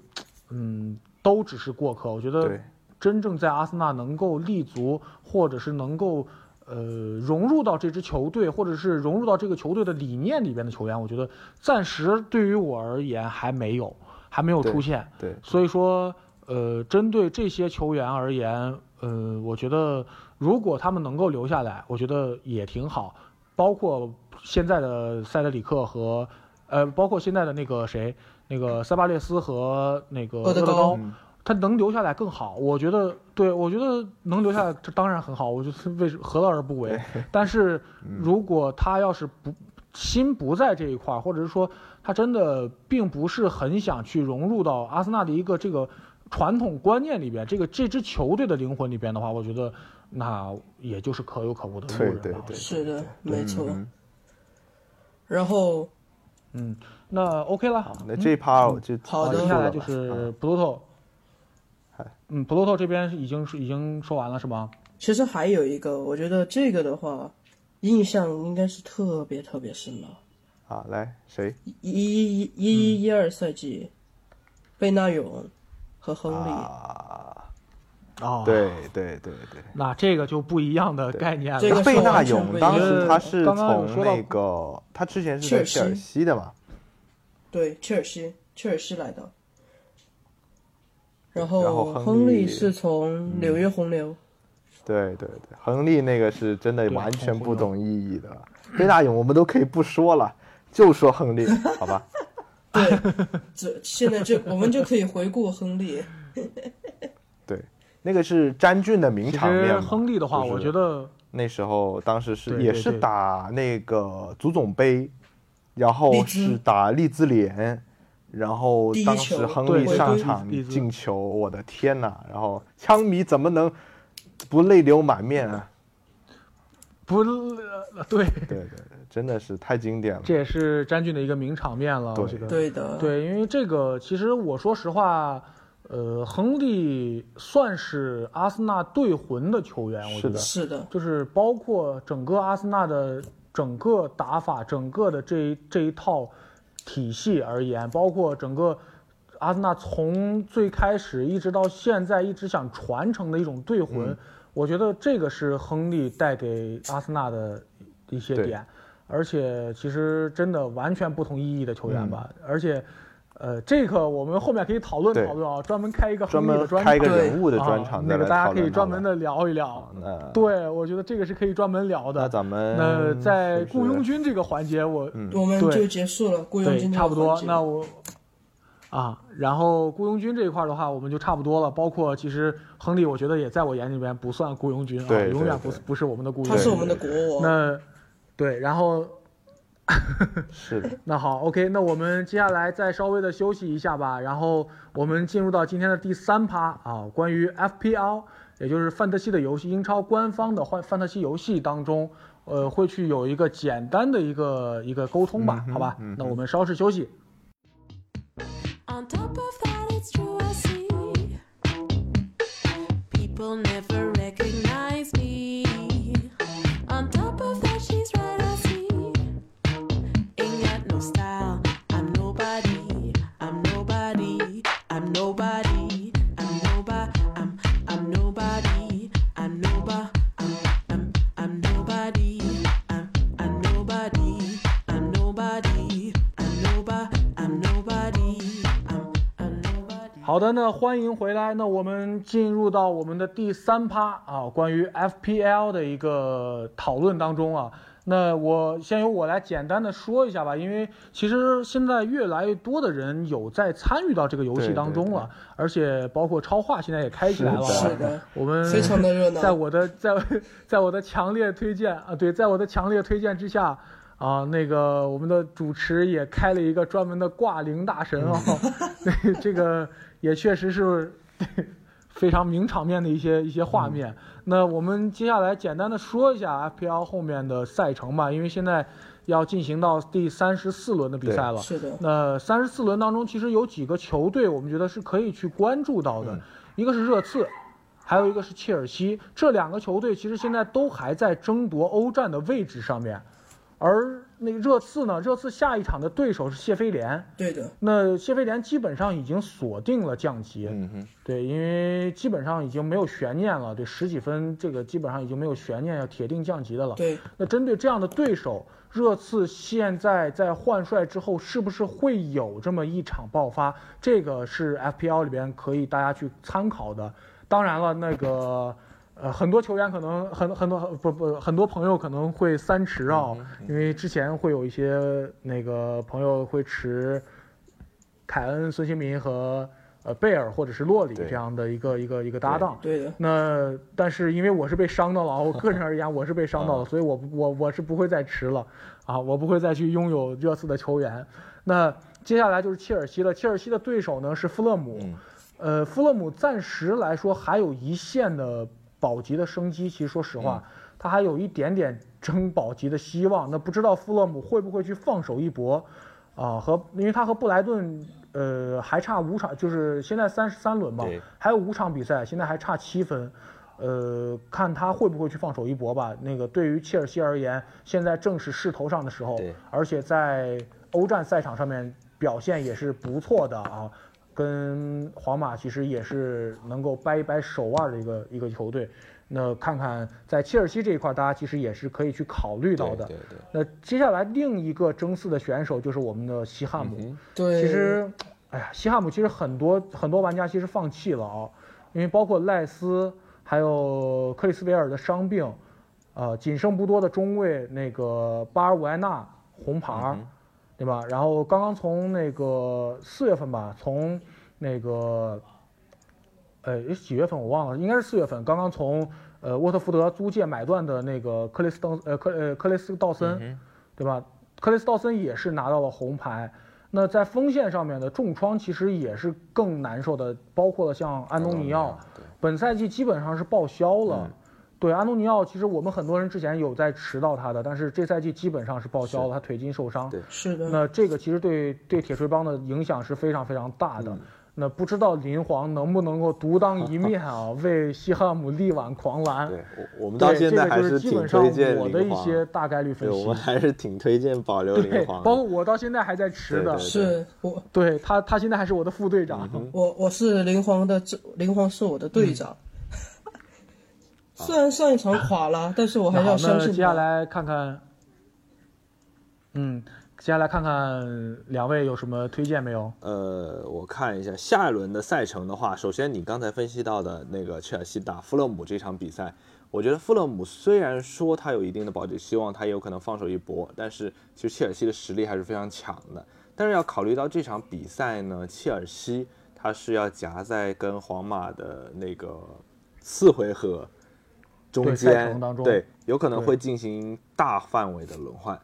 嗯都只是过客。我觉得真正在阿森纳能够立足，或者是能够呃融入到这支球队，或者是融入到这个球队的理念里边的球员，我觉得暂时对于我而言还没有，还没有出现。对，所以说，呃，针对这些球员而言，呃，我觉得如果他们能够留下来，我觉得也挺好。包括现在的塞德里克和，呃，包括现在的那个谁，那个塞巴列斯和那个厄德高，他能留下来更好。我觉得，对我觉得能留下来，这当然很好。我觉得为何乐而不为？但是 如果他要是不心不在这一块儿，或者是说他真的并不是很想去融入到阿森纳的一个这个传统观念里边，这个这支球队的灵魂里边的话，我觉得那也就是可有可无的路人了。对对对是的，没错。嗯然后嗯，那 OK 了。那这一趴我就好接下来就是 Pluto。嗯，Pluto 这边已经是已经说完了是吗？其实还有一个，我觉得这个的话，印象应该是特别特别深了。啊，来谁？一一一一一二赛季，贝纳永和亨利，啊哦，对对对对。那这个就不一样的概念了。这个贝纳永当时他是刚刚有说到从那个，他之前是切尔在切尔西西的嘛，对，切尔西，切尔西来的。然然后后亨亨利利是从纽约红牛，对对对，亨利那个是真的完全不懂意义的。贝大勇我们都可以不说了，就说亨利，好吧？对，这现在就我们就可以回顾亨利。对，那个是詹俊的名场面。亨利的话，我觉得那时候当时是也是打那个足总杯，然后是打利兹联，然后当时亨利上场进球，我的天呐！然后枪迷怎么能不泪流满面啊？不，呃对，对对对，真的是太经典了。这也是詹俊的一个名场面了。我对觉得，对的，对，因为这个其实我说实话，呃，亨利算是阿森纳队魂的球员，我觉得是的是的，就是包括整个阿森纳的整个打法，整个的这一这一套体系而言，包括整个阿森纳从最开始一直到现在一直想传承的一种队魂，嗯。我觉得这个是亨利带给阿森纳的一些点，而且其实真的完全不同意义的球员吧，而且。呃，这个我们后面可以讨论讨论啊，专门开一个专门的专场，开一个人物的啊专场，那个大家可以专门的聊一聊。那对，我觉得这个是可以专门聊的。那咱们那在雇佣军这个环节，我嗯我们就结束了雇佣对军差不多。那我啊，然后雇佣军这一块的话，我们就差不多了。包括其实亨利，我觉得也在我眼里边不算雇佣军啊，永远不不是我们的雇佣军。他是我们的国王。那对，然后 是的，那好，OK，那我们接下来再稍微的休息一下吧，然后我们进入到今天的第三趴啊，关于 FPL，也就是范特西的游戏，英超官方的范范特西游戏当中，呃，会去有一个简单的一个一个沟通吧，嗯好吧？嗯那我们稍事休息。On top of that, it's true, I see. People never 好的，那欢迎回来。那我们进入到我们的第三趴啊，关于 FPL 的一个讨论当中啊。那我先由我来简单的说一下吧，因为其实现在越来越多的人有在参与到这个游戏对对对当中了，而且包括超话现在也开起来了。是的我们非常的热闹在我的在 在我的强烈推荐啊，对，在我的强烈推荐之下啊，那个我们的主持也开了一个专门的挂铃大神啊，对，这个也确实是 非常名场面的一些一些画面。那我们接下来简单的说一下 FPL 后面的赛程吧，因为现在要进行到第三十四轮的比赛了。是的，那三十四轮当中，其实有几个球队，我们觉得是可以去关注到的，一个是热刺，还有一个是切尔西。这两个球队其实现在都还在争夺欧战的位置上面，而那个热刺呢，热刺下一场的对手是谢菲联，对的，那谢菲联基本上已经锁定了降级，嗯哼，对，因为基本上已经没有悬念了，对，十几分这个基本上已经没有悬念，要铁定降级的了。对，那针对这样的对手，热刺现在在换帅之后，是不是会有这么一场爆发？这个是 FPL 里边可以大家去参考的。当然了，那个呃，很多球员可能很很多不不很多朋友可能会三持啊，因为之前会有一些那个朋友会持凯恩、孙兴民和呃贝尔或者是洛里这样的一个一个一个搭档。对的，那但是因为我是被伤到了啊，我个人而言我是被伤到了，嗯 所以我我我是不会再持了啊，我不会再去拥有热刺的球员。那接下来就是切尔西了，切尔西的对手呢是富勒姆，嗯。呃，富勒姆暂时来说还有一线的保级的生机，其实说实话，他还有一点点争保级的希望。那不知道富勒姆会不会去放手一搏啊？和因为他和布莱顿呃还差五场，就是现在三十三轮嘛，还有五场比赛，现在还差七分。呃，看他会不会去放手一搏吧。那个对于切尔西而言，现在正是势头上的时候，而且在欧战赛场上面表现也是不错的啊。跟皇马其实也是能够掰一掰手腕的一个一个球队。那看看在切尔西这一块，大家其实也是可以去考虑到的。对对那接下来另一个争四的选手就是我们的西汉姆。嗯对，其实，哎呀，西汉姆其实很多很多玩家其实放弃了啊，因为包括赖斯，还有克里斯维尔的伤病，呃，仅剩不多的中卫那个巴尔韦埃纳红牌儿，对吧？然后刚刚从那个四月份吧，从那个，呃，几月份我忘了，应该是四月份，刚刚从呃沃特福德租借买断的那个克里斯登呃克呃克雷斯道森，对吧？克雷斯道森也是拿到了红牌。那在锋线上面的重创其实也是更难受的，包括了像安东尼奥，本赛季基本上是报销了。对安东尼奥，其实我们很多人之前有在持到他的，但是这赛季基本上是报销了，他腿筋受伤。对是的，那这个其实对对铁锤帮的影响是非常非常大的。那不知道林皇能不能够独当一面啊，为西汉姆力挽狂澜？对，我我们到现在这个就是挺基本上推荐我的一些大概率分对，析。我们还是挺推荐保留对林，皇包括。我到现在还在持的。是我对他，他现在还是我的副队长。我我是林皇的这林皇是我的队长。虽然上一场垮了，但是我还是，要相信那接下。来看看，嗯，接下来看看两位有什么推荐没有？呃，我看一下下一轮的赛程的话，首先你刚才分析到的那个切尔西打富勒姆这场比赛，我觉得富勒姆虽然说他有一定的保级希望，他也有可能放手一搏，但是其实切尔西的实力还是非常强的。但是要考虑到这场比赛呢，切尔西他是要夹在跟皇马的那个次回合中间对，有可能会进行大范围的轮换，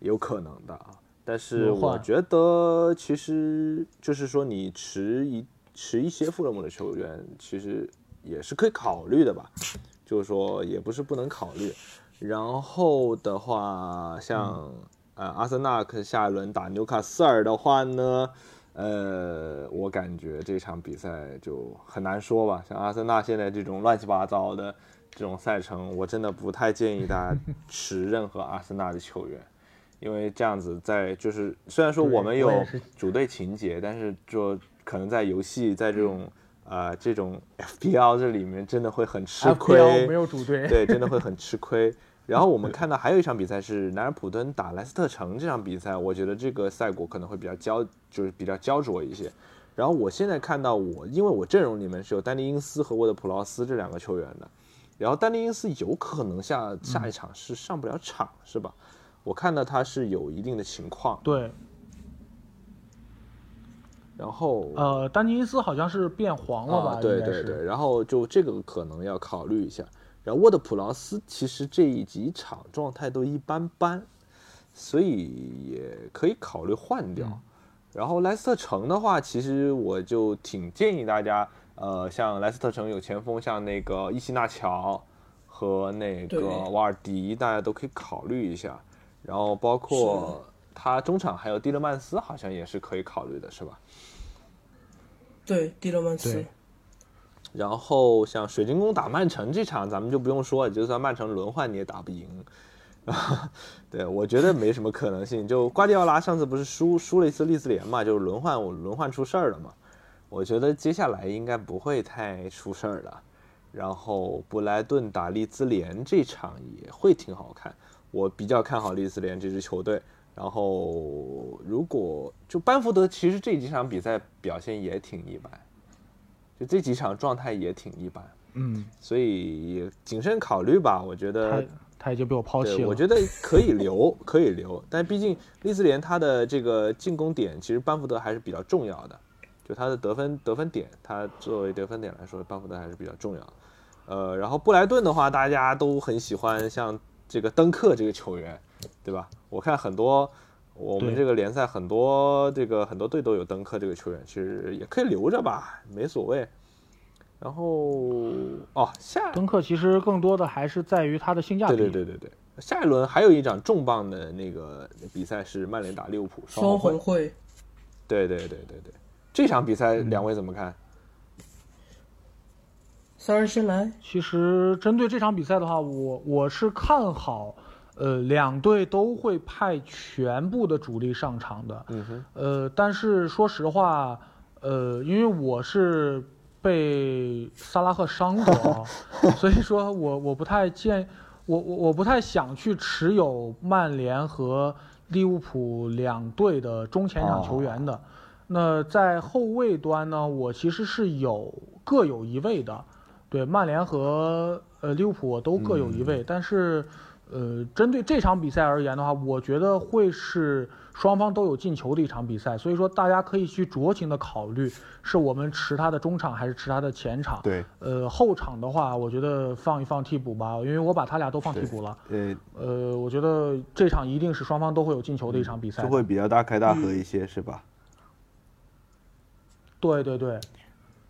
有可能的啊。但是我觉得，其实就是说，你持一持一些富勒姆的球员，其实也是可以考虑的吧。就是说，也不是不能考虑。然后的话，像、呃阿森纳克下一轮打纽卡斯尔的话呢，呃，我感觉这场比赛就很难说吧。像阿森纳现在这种乱七八糟的这种赛程，我真的不太建议大家持任何阿森纳的球员。因为这样子在就是虽然说我们有我也是组队情节，但是就可能在游戏在这种呃这种 FPL 这里面真的会很吃 FPL 亏，没有主队对，真的会很吃亏。然后我们看到还有一场比赛是南安普敦打莱斯特城这场比赛，我觉得这个赛果可能会比较焦，就是比较焦灼一些。然后我现在看到我，因为我阵容里面是有丹尼因斯和沃德普劳斯这两个球员的，然后丹尼因斯有可能下下一场是上不了场，是吧？我看到他是有一定的情况，对，然后呃，丹尼因斯好像是变黄了吧？啊，对对对，然后就这个可能要考虑一下。然后沃德普劳斯其实这几场状态都一般般，所以也可以考虑换掉。嗯然后莱斯特城的话，其实我就挺建议大家，呃，像莱斯特城有前锋，像那个伊西纳乔和那个瓦尔迪，大家都可以考虑一下。然后包括他中场还有蒂勒曼斯，好像也是可以考虑的，是吧？对，蒂勒曼斯，然后像水晶宫打曼城这场，咱们就不用说了，就算曼城轮换你也打不赢。对，我觉得没什么可能性。就瓜迪奥拉上次不是输输了一次利兹联嘛，就是轮换我轮换出事儿了嘛。我觉得接下来应该不会太出事儿了。然后布莱顿打利兹联这场也会挺好看，我比较看好利兹联这支球队。然后如果就班福德，其实这几场比赛表现也挺一般，就这几场状态也挺一般，嗯，所以谨慎考虑吧。我觉得他他已经被我抛弃了。我觉得可以留，可以留，但毕竟利兹联他的这个进攻点，其实班福德还是比较重要的，就他的得分得分点，他作为得分点来说，班福德还是比较重要的。呃，然后布莱顿的话，大家都很喜欢像这个登克这个球员，对吧？我看很多我们这个联赛很多这个很多队都有登克这个球员，其实也可以留着吧，没所谓。然后哦，下登克其实更多的还是在于他的性价比。对对对对对，下一轮还有一场重磅的那个比赛是曼联打利物浦双红红会，对对对对对，这场比赛两位怎么看？三人先来。其实针对这场比赛的话，我我是看好，呃，两队都会派全部的主力上场的。嗯哼，呃，但是说实话，呃，因为我是被萨拉赫伤过啊，所以说我我不太建，我我我不太想去持有曼联和利物浦两队的中前场球员的。那在后卫端呢，我其实是有各有一位的，对，曼联和呃利物浦我都各有一位，但是呃，针对这场比赛而言的话，我觉得会是双方都有进球的一场比赛，所以说大家可以去酌情的考虑，是我们持他的中场还是持他的前场。对，呃，后场的话，我觉得放一放替补吧，因为我把他俩都放替补了。呃，呃，我觉得这场一定是双方都会有进球的一场比赛。就会比较大开大合一些，是吧？对对对，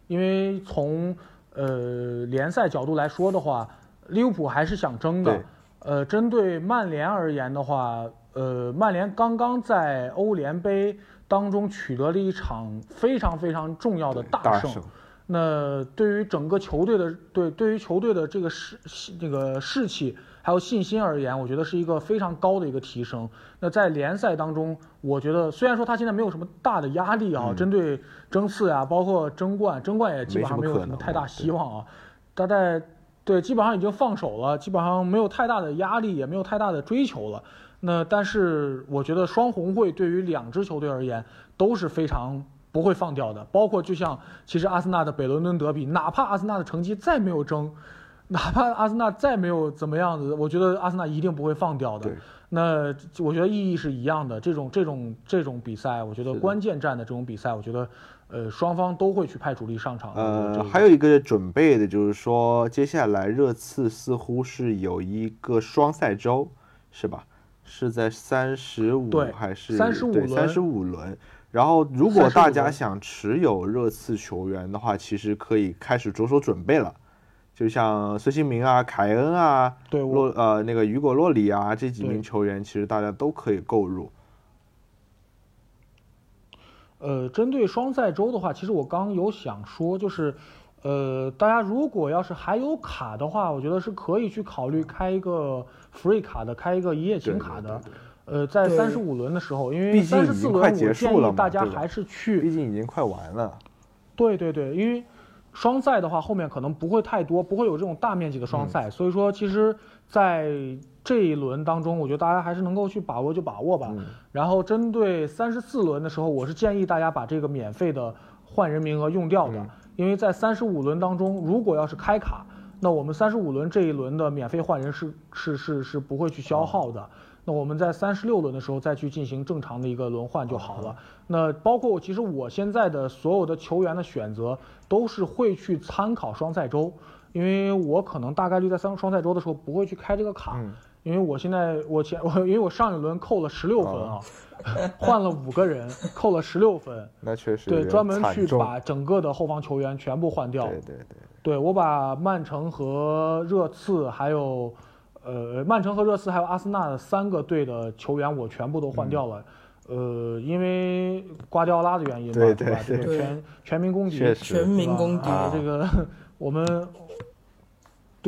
因为从呃联赛角度来说的话，利物浦还是想争的。呃，针对曼联而言的话，呃，曼联刚刚在欧联杯当中取得了一场非常非常重要的大胜。那对于整个球队的对对于球队的这个士这个士气还有信心而言，我觉得是一个非常高的一个提升。那在联赛当中，我觉得虽然说他现在没有什么大的压力啊，嗯针对争四啊，包括争冠，争冠也基本上没有什么太大希望啊。大概对基本上已经放手了，基本上没有太大的压力，也没有太大的追求了。那但是我觉得双红会对于两支球队而言都是非常不会放掉的，包括就像其实阿森纳的北伦敦德比，哪怕阿森纳的成绩再没有争，哪怕阿森纳再没有怎么样子，我觉得阿森纳一定不会放掉的。那我觉得意义是一样的，这种这种这种比赛，我觉得关键战的这种比赛，我觉得呃双方都会去派主力上场呃，还有一个准备的就是说，接下来热刺似乎是有一个双赛周，是吧？是在三十五还是35轮三十五轮？然后，如果大家想持有热刺球员的话，其实可以开始着手准备了。就像孙兴民啊、凯恩啊、对洛呃那个雨果洛里啊这几名球员，其实大家都可以购入。呃，针对双赛周的话，其实我刚有想说，就是，呃，大家如果要是还有卡的话，我觉得是可以去考虑开一个 free 卡的，开一个一夜情卡的。对对呃，在三十五轮的时候，因为三十四轮，已经快我建结束了嘛议大家还是去毕竟已经快完了。对对对，因为双赛的话，后面可能不会太多，不会有这种大面积的双嗯赛，所以说其实在这一轮当中，我觉得大家还是能够去把握就把握吧。嗯然后针对三十四轮的时候，我是建议大家把这个免费的换人名额用掉的，嗯因为在三十五轮当中，如果要是开卡，那我们三十五轮这一轮的免费换人是是是是不会去消耗的。那我们在三十六轮的时候再去进行正常的一个轮换就好了。那包括其实我现在的所有的球员的选择都是会去参考双赛周，因为我可能大概率在三双赛周的时候不会去开这个卡，嗯。因为我现在我前 我因为我上一轮扣了十六分啊，换了五个人，扣了十六分，那确实对，专门去把整个的后防球员全部换掉。对对对，对我把曼城和热刺还有，呃，曼城和热刺还有阿森纳的三个队的球员我全部都换掉了。呃，因为瓜迪奥拉的原因嘛，对吧？全全民公敌，全民公敌。这个 我们，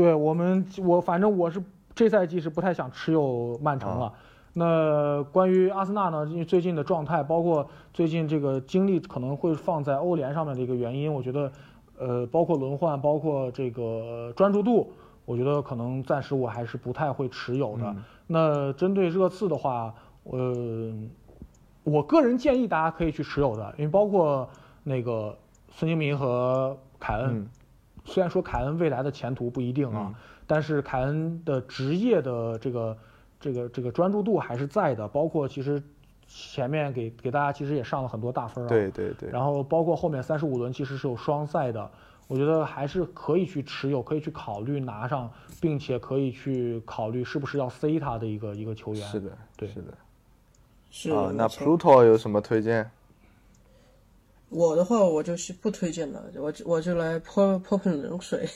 对我们我反正我是这赛季是不太想持有曼城了。那关于阿森纳呢？因为最近的状态，包括最近这个精力可能会放在欧联上面的一个原因，我觉得，呃，包括轮换，包括这个专注度，我觉得可能暂时我还是不太会持有的。那针对热刺的话，呃，我个人建议大家可以去持有的，因为包括那个孙兴民和凯恩，虽然说凯恩未来的前途不一定啊，但是凯恩的职业的这个这个这个专注度还是在的，包括其实前面给给大家其实也上了很多大分啊，对对对，然后包括后面三十五轮其实是有双赛的，我觉得还是可以去持有，可以去考虑拿上，并且可以去考虑是不是要 C 他的一个一个球员。是的，对，是的。是啊，那 Pluto 有什么推荐？我的话，我就是不推荐了，我就我就来泼泼盆冷水，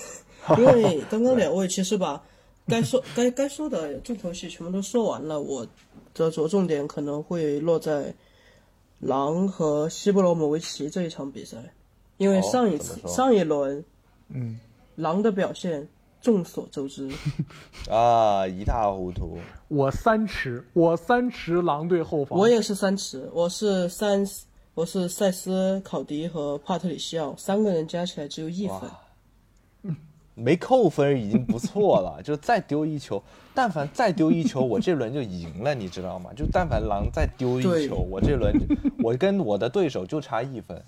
因为刚刚两位其实把 该说该该说的重头戏全部都说完了，我的着重点可能会落在狼和西布罗姆维奇这一场比赛，因为哦上一次、上一轮嗯，狼的表现众所周知，啊，一塌糊涂。我三持，我三持狼队后防。我也是三持，我是三，我是塞斯、考迪和帕特里西奥三个人加起来只有一分。没扣分已经不错了，就再丢一球，但凡再丢一球，我这轮就赢了，你知道吗？就但凡狼再丢一球，我这轮我跟我的对手就差一分。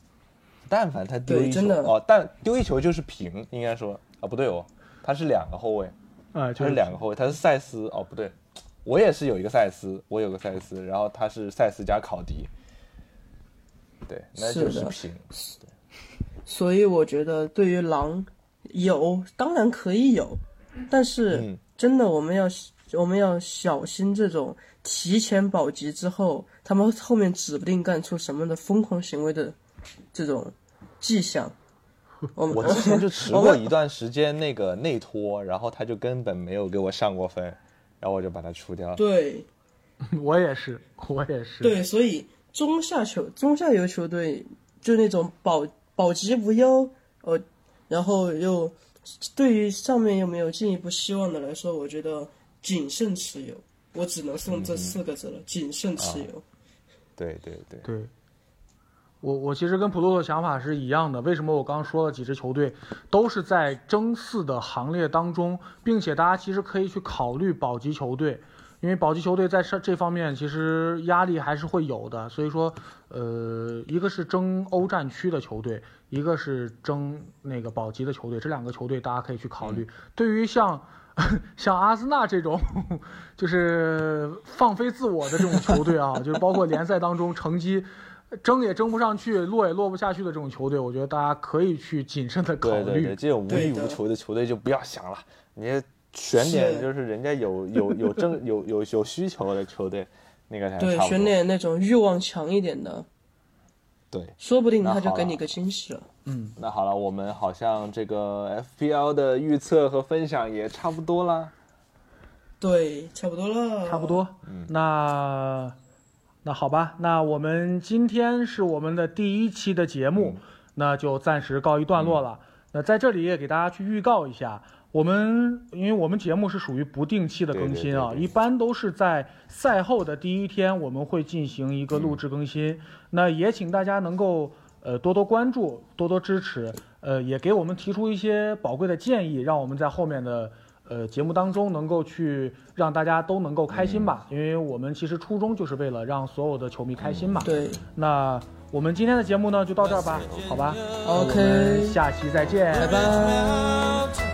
但凡他丢一球真的哦，但丢一球就是平，应该说啊不对哦，他是两个后卫，啊，他是两个后卫，他是塞斯哦不对，我也是有一个塞斯，我有个塞斯，然后他是塞斯加考迪，对，那就是是的平。所以我觉得对于狼有当然可以有，但是嗯真的我们要我们要小心这种提前保级之后，他们后面指不定干出什么的疯狂行为的这种迹象。我们我之前就持 过一段时间那个内托，然后他就根本没有给我上过分，然后我就把他除掉了。对 我也是，我也是。对，所以中下球中下游球队就那种保保级无忧，呃，然后又对于上面又没有进一步希望的来说，我觉得谨慎持有。我只能送这四个字了：谨慎持有。对对对，对，我我其实跟普洛的想法是一样的。为什么我刚刚说了几支球队都是在争四的行列当中，并且大家其实可以去考虑保级球队，因为保级球队在这这方面其实压力还是会有的。所以说，呃，一个是争欧战区的球队，一个是争那个保级的球队，这两个球队大家可以去考虑。对于像 像阿森纳这种，就是放飞自我的这种球队啊，就是包括联赛当中成绩争也争不上去，落也落不下去的这种球队，我觉得大家可以去谨慎的考虑。对对对，这种无欲无求的球队就不要想了，你选点就是人家有有有正有有有需求的球队，那个才对。选点那种欲望强一点的，对，说不定他就给你个惊喜了。嗯那好了，我们好像这个 FPL 的预测和分享也差不多了。对，差不多了。差不多。嗯那那好吧，那我们今天是我们的第一期的节目，那就暂时告一段落了。那在这里也给大家去预告一下，我们因为我们节目是属于不定期的更新啊，对对对对一般都是在赛后的第一天我们会进行一个录制更新。那也请大家能够呃多多关注，多多支持，呃也给我们提出一些宝贵的建议，让我们在后面的呃节目当中能够去让大家都能够开心吧。因为我们其实初衷就是为了让所有的球迷开心嘛。对那我们今天的节目呢就到这儿吧，好吧 OK 下期再见，拜拜。